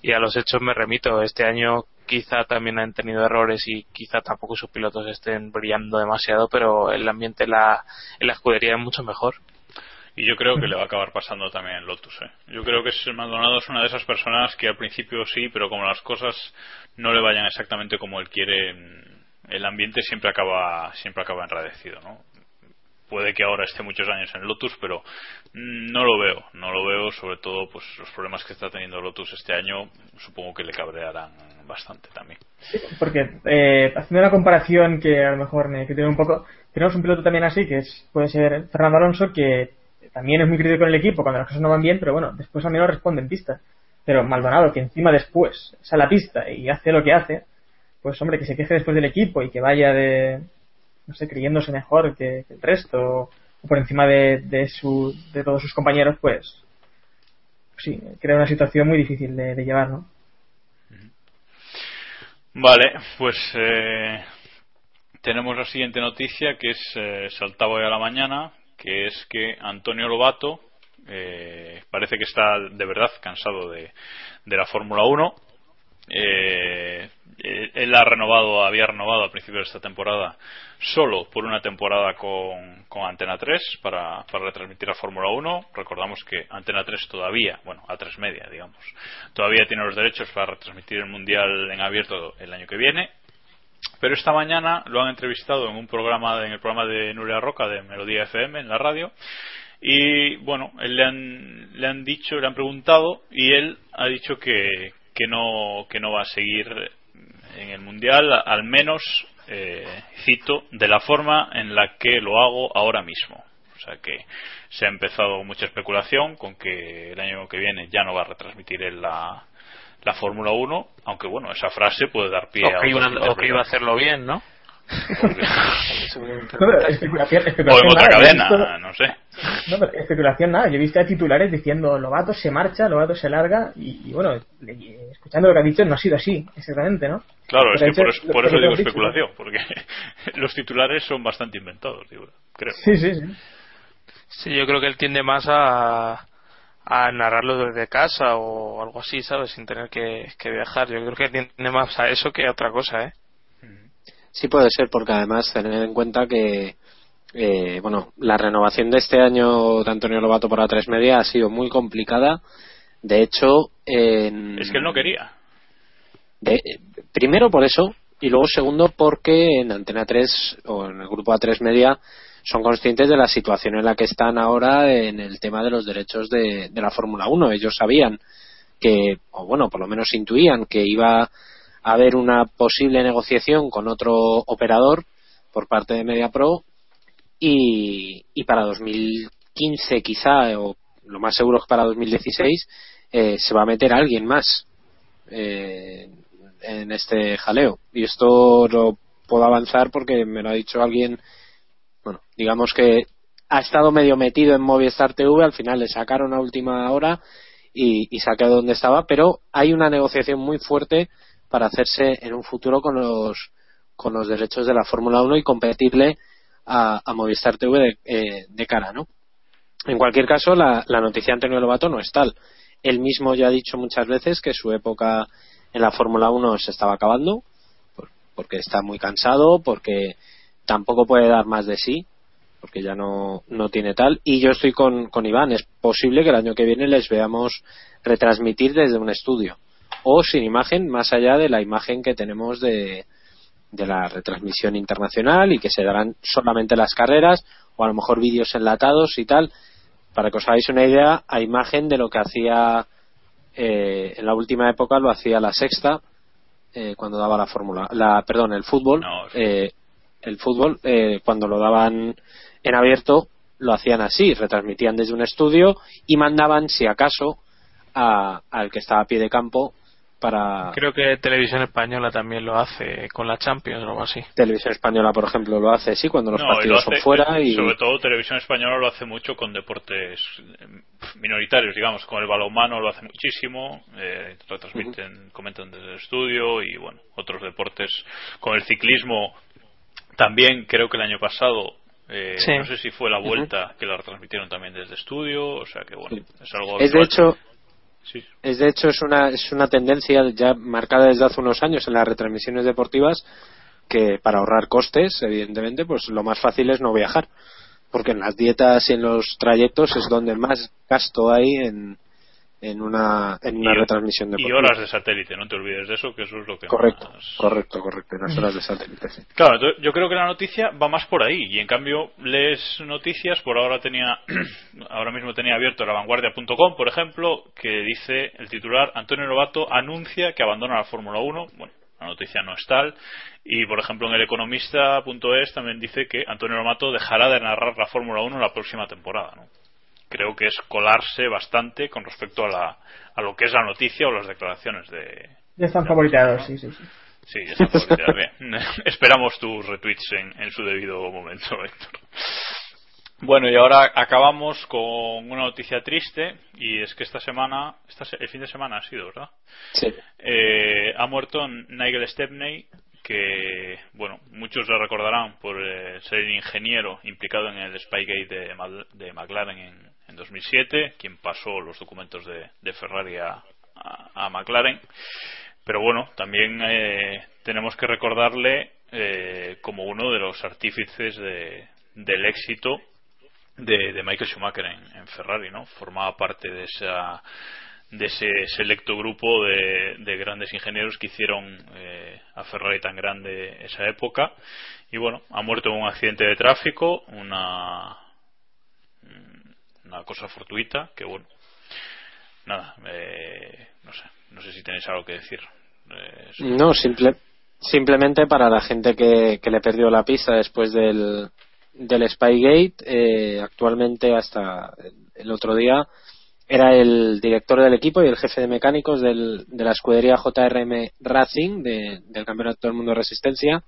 S4: y a los hechos me remito. Este año quizá también han tenido errores y quizá tampoco sus pilotos estén brillando demasiado, pero el ambiente en la, en la escudería es mucho mejor.
S2: Y yo creo que le va a acabar pasando también en Lotus. ¿eh? Yo creo que Maldonado es una de esas personas que al principio sí, pero como las cosas no le vayan exactamente como él quiere, el ambiente siempre acaba siempre acaba enradecido. ¿no? Puede que ahora esté muchos años en Lotus, pero no lo veo, no lo veo, sobre todo pues los problemas que está teniendo Lotus este año, supongo que le cabrearán bastante también.
S5: porque eh, haciendo una comparación que a lo mejor me tiene un poco, tenemos un piloto también así, que es, puede ser Fernando Alonso, que también es muy crítico con el equipo cuando las cosas no van bien, pero bueno, después a mí no responde en pista. Pero Maldonado, que encima después sale a la pista y hace lo que hace, pues hombre, que se queje después del equipo y que vaya de, no sé, creyéndose mejor que, el resto o por encima de, de, su, de todos sus compañeros, pues sí, crea una situación muy difícil de, llevar, ¿no?
S2: Vale, pues eh, tenemos la siguiente noticia que es eh, saltaba hoy a la mañana, que es que Antonio Lobato eh, parece que está de verdad cansado de, de la Fórmula 1 eh, él ha renovado, había renovado al principio de esta temporada solo por una temporada con, con Antena 3 para, retransmitir la Fórmula 1. Recordamos que Antena 3 todavía, bueno, a 3 media, digamos, todavía tiene los derechos para retransmitir el Mundial en abierto el año que viene. Pero esta mañana lo han entrevistado en un programa, en el programa de Nuria Roca de Melodía FM en la radio. Y bueno, él le han, le han dicho, le han preguntado y él ha dicho que, que no, que no va a seguir en el Mundial, al menos, eh, cito, de la forma en la que lo hago ahora mismo. O sea que se ha empezado mucha especulación con que el año que viene ya no va a retransmitir en la, la Fórmula 1, aunque bueno, esa frase puede dar pie
S4: a. o que iba a hacerlo bien, ¿no? *laughs*
S2: o en otra cadena, no sé.
S5: No, pero especulación nada. Yo he visto a titulares diciendo Lobato se marcha, Lobato se larga y, bueno, escuchando lo que ha dicho no ha sido así, exactamente, ¿no?
S2: Claro, es que por, eso, digo especulación, porque *laughs* los titulares son bastante inventados, digo, creo.
S5: Sí, sí, sí.
S4: Sí, yo creo que él tiende más a, a narrarlo desde casa o algo así, ¿sabes? Sin tener que, viajar. Yo creo que tiende más a eso que a otra cosa, ¿eh?
S3: Sí puede ser, porque además tener en cuenta que eh, bueno, la renovación de este año de Antonio Lobato para tres media ha sido muy complicada. De hecho,
S2: es que él no quería.
S3: primero por eso y luego segundo porque en Antena 3 o en el grupo A3 Media son conscientes de la situación en la que están ahora en el tema de los derechos de, de la Fórmula 1. Ellos sabían que, o bueno, por lo menos intuían que iba haber una posible negociación con otro operador por parte de MediaPro y, y para 2015 quizá, o lo más seguro es para 2016, eh, se va a meter alguien más eh, en este jaleo. Y esto lo puedo avanzar porque me lo ha dicho alguien, bueno, digamos que ha estado medio metido en Movistar TV, al final le sacaron a última hora y, y saqué donde estaba, pero hay una negociación muy fuerte para hacerse en un futuro con los con los derechos de la Fórmula 1 y competirle a, Movistar TV eh, de, cara, ¿no? En cualquier caso, la, noticia de Antonio Lobato no es tal. Él mismo ya ha dicho muchas veces que su época en la Fórmula 1 se estaba acabando, porque está muy cansado, porque tampoco puede dar más de sí, porque ya no, no tiene tal. Y yo estoy con, con Iván, es posible que el año que viene les veamos retransmitir desde un estudio o sin imagen, más allá de la imagen que tenemos de, de la retransmisión internacional y que se darán solamente las carreras o a lo mejor vídeos enlatados y tal. Para que os hagáis una idea a imagen de lo que hacía eh, en la última época lo hacía la sexta eh, cuando daba la fórmula la perdón el fútbol eh, el fútbol cuando lo daban en abierto lo hacían así retransmitían desde un estudio y mandaban si acaso al que estaba a pie de campo
S4: Creo que Televisión Española también lo hace con la Champions o algo así.
S3: Televisión Española, por ejemplo, lo hace, sí, cuando los partidos son fuera y...
S2: Sobre todo Televisión Española lo hace mucho con deportes eh, minoritarios, digamos, con el balonmano lo hace muchísimo, eh, retransmiten, comentan desde el estudio y, bueno, otros deportes. Con el ciclismo también creo que el año pasado eh, no sé si fue la vuelta que la retransmitieron también desde estudio, o sea que bueno, es algo.
S3: Es de hecho, es de hecho es una es una tendencia ya marcada desde hace unos años en las retransmisiones deportivas que para ahorrar costes, evidentemente, pues lo más fácil es no viajar, porque en las dietas y en los trayectos es donde más gasto hay en, en una, en una retransmisión de
S2: Y horas de satélite, no te olvides de eso, que eso es lo que
S3: Correcto, correcto, correcto, las horas de satélite.
S2: Claro, yo creo que la noticia va más por ahí, y en cambio lees noticias, por ahora tenía, *clears throat* ahora mismo tenía abierto la vanguardia.com, por ejemplo, que dice el titular, Antonio Novato anuncia que abandona la Fórmula 1, bueno, la noticia no es tal. Y, por ejemplo, en el economista.es también dice que Antonio Novato dejará de narrar la Fórmula 1 la próxima temporada. ¿no? Creo que es colarse bastante con respecto a, la, a lo que es la noticia o las declaraciones de.
S5: Ya están favoritados, sí, sí, sí.
S2: Sí, ya están favoritados. Bien. *laughs* Esperamos tus retweets en, en su debido momento, Héctor. Bueno, y ahora acabamos con una noticia triste, y es que esta semana, esta, el fin de semana ha sido, ¿verdad?
S3: Sí.
S2: Eh, ha muerto Nigel Stepney, que, bueno, muchos lo recordarán por eh, ser el ingeniero implicado en el Spygate de, de McLaren en, en 2007, quien pasó los documentos de, Ferrari a, McLaren. Pero bueno, también eh, tenemos que recordarle eh, como uno de los artífices del éxito de, Michael Schumacher en, Ferrari, ¿no? Formaba parte de esa de ese selecto grupo de, grandes ingenieros que hicieron eh, a Ferrari tan grande esa época y bueno ha muerto en un accidente de tráfico una una cosa fortuita que bueno nada eh, no sé no sé si tenéis algo que decir
S3: eh, no simple simplemente para la gente que, que le perdió la pista después del del Spygate eh, actualmente hasta el otro día era el director del equipo y el jefe de mecánicos del, de la escudería JRM Racing del Campeonato del Mundo de Resistencia.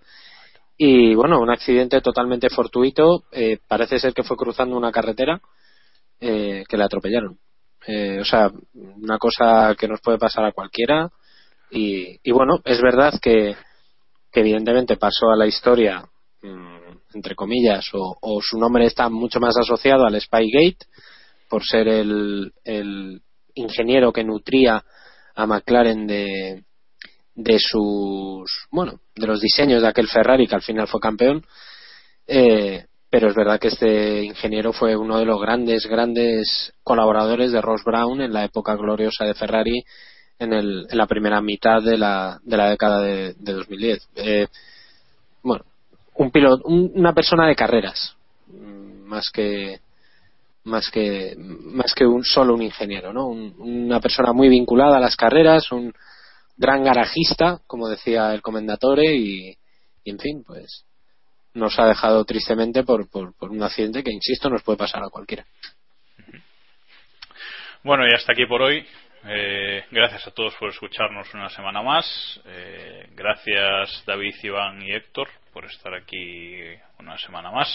S3: Y bueno un accidente totalmente fortuito parece ser que fue cruzando una carretera eh, que le atropellaron. Eh, o sea, una cosa que nos puede pasar a cualquiera. Y, y bueno, es verdad que, evidentemente pasó a la historia, mm, entre comillas, o, o, su nombre está mucho más asociado al Spygate, por ser el, el ingeniero que nutría a McLaren de, de sus, bueno, de los diseños de aquel Ferrari que al final fue campeón. Eh, pero es verdad que este ingeniero fue uno de los grandes, grandes colaboradores de Ross Brown en la época gloriosa de Ferrari en, el, en la primera mitad de la, de la década de, de 2010. Eh, bueno, un piloto, una persona de carreras, mm, más que más que más que un solo un ingeniero, ¿no? una persona muy vinculada a las carreras, un gran garajista, como decía el comendatore, y en fin, pues nos ha dejado tristemente por, por, un accidente que, insisto, nos puede pasar a cualquiera.
S2: Bueno, y hasta aquí por hoy. Eh, gracias a todos por escucharnos una semana más. Eh, gracias David, Iván y Héctor por estar aquí una semana más.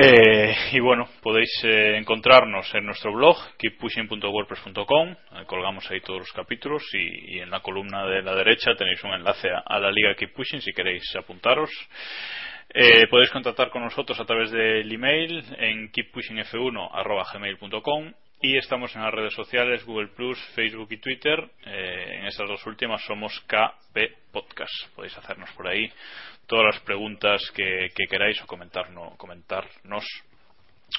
S2: Eh, y bueno, podéis eh, encontrarnos en nuestro blog, keeppushing.wordpress.com, eh, colgamos ahí todos los capítulos y, en la columna de la derecha tenéis un enlace a, la liga Keep Pushing si queréis apuntaros. podéis contactar con nosotros a través del email en keeppushingf1.gmail.com y estamos en las redes sociales Google Plus, Facebook y Twitter. en estas dos últimas somos KB Podcast. Podéis hacernos por ahí todas las preguntas que, queráis o comentarnos, comentarnos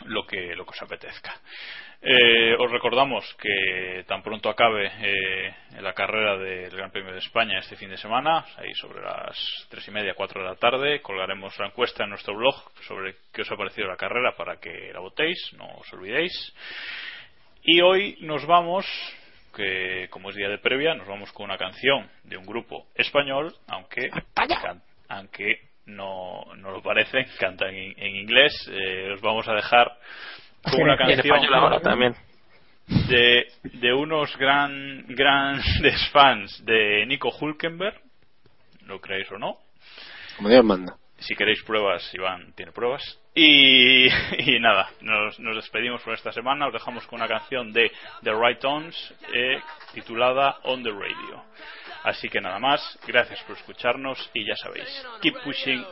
S2: lo que, lo que os apetezca. Eh, os recordamos que tan pronto acabe eh, la carrera del Gran Premio de España este fin de semana, ahí sobre las tres y media, cuatro de la tarde, colgaremos la encuesta en nuestro blog sobre qué os ha parecido la carrera para que la votéis, no os olvidéis. Y hoy nos vamos, que como es día de previa, nos vamos con una canción de un grupo español, aunque aunque no, no lo parece, cantan en, inglés. Eh, os vamos a dejar con una canción *laughs*
S4: también.
S2: De, de unos gran, grandes *laughs* fans de Nico Hulkenberg, lo creéis o no.
S3: Como Dios manda.
S2: Si queréis pruebas, Iván tiene pruebas. Y, *laughs* y nada, nos, nos, despedimos por esta semana. Os dejamos con una canción de The Right Tones eh, titulada On the Radio. Así que nada más, gracias por escucharnos y ya sabéis, keep pushing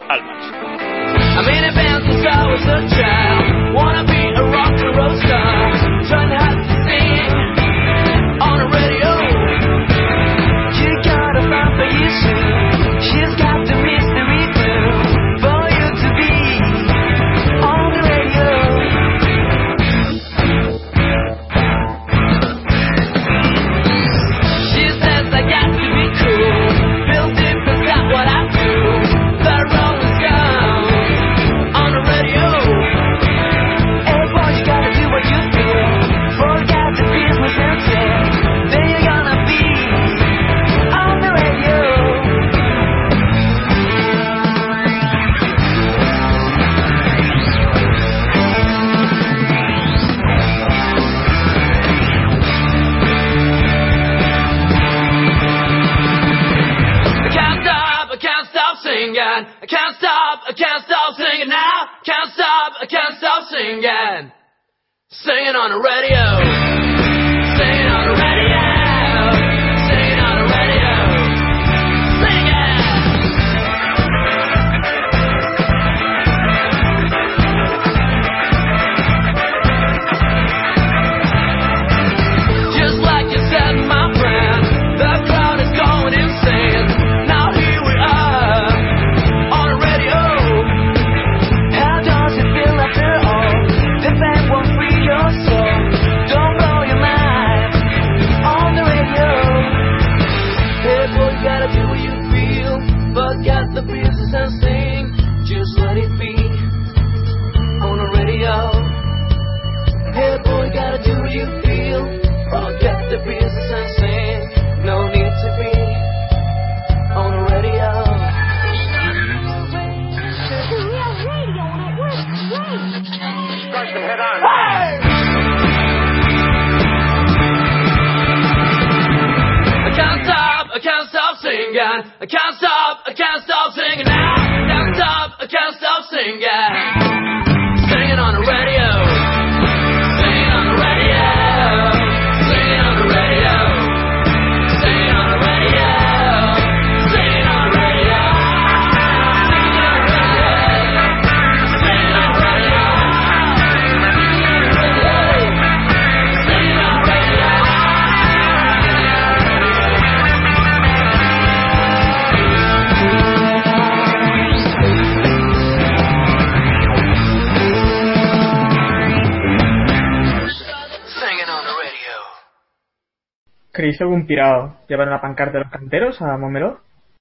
S2: al máximo.
S8: singing, singing on the radio.
S5: ¿Creéis que algún pirado llevar una pancarta de los canteros a Momelo?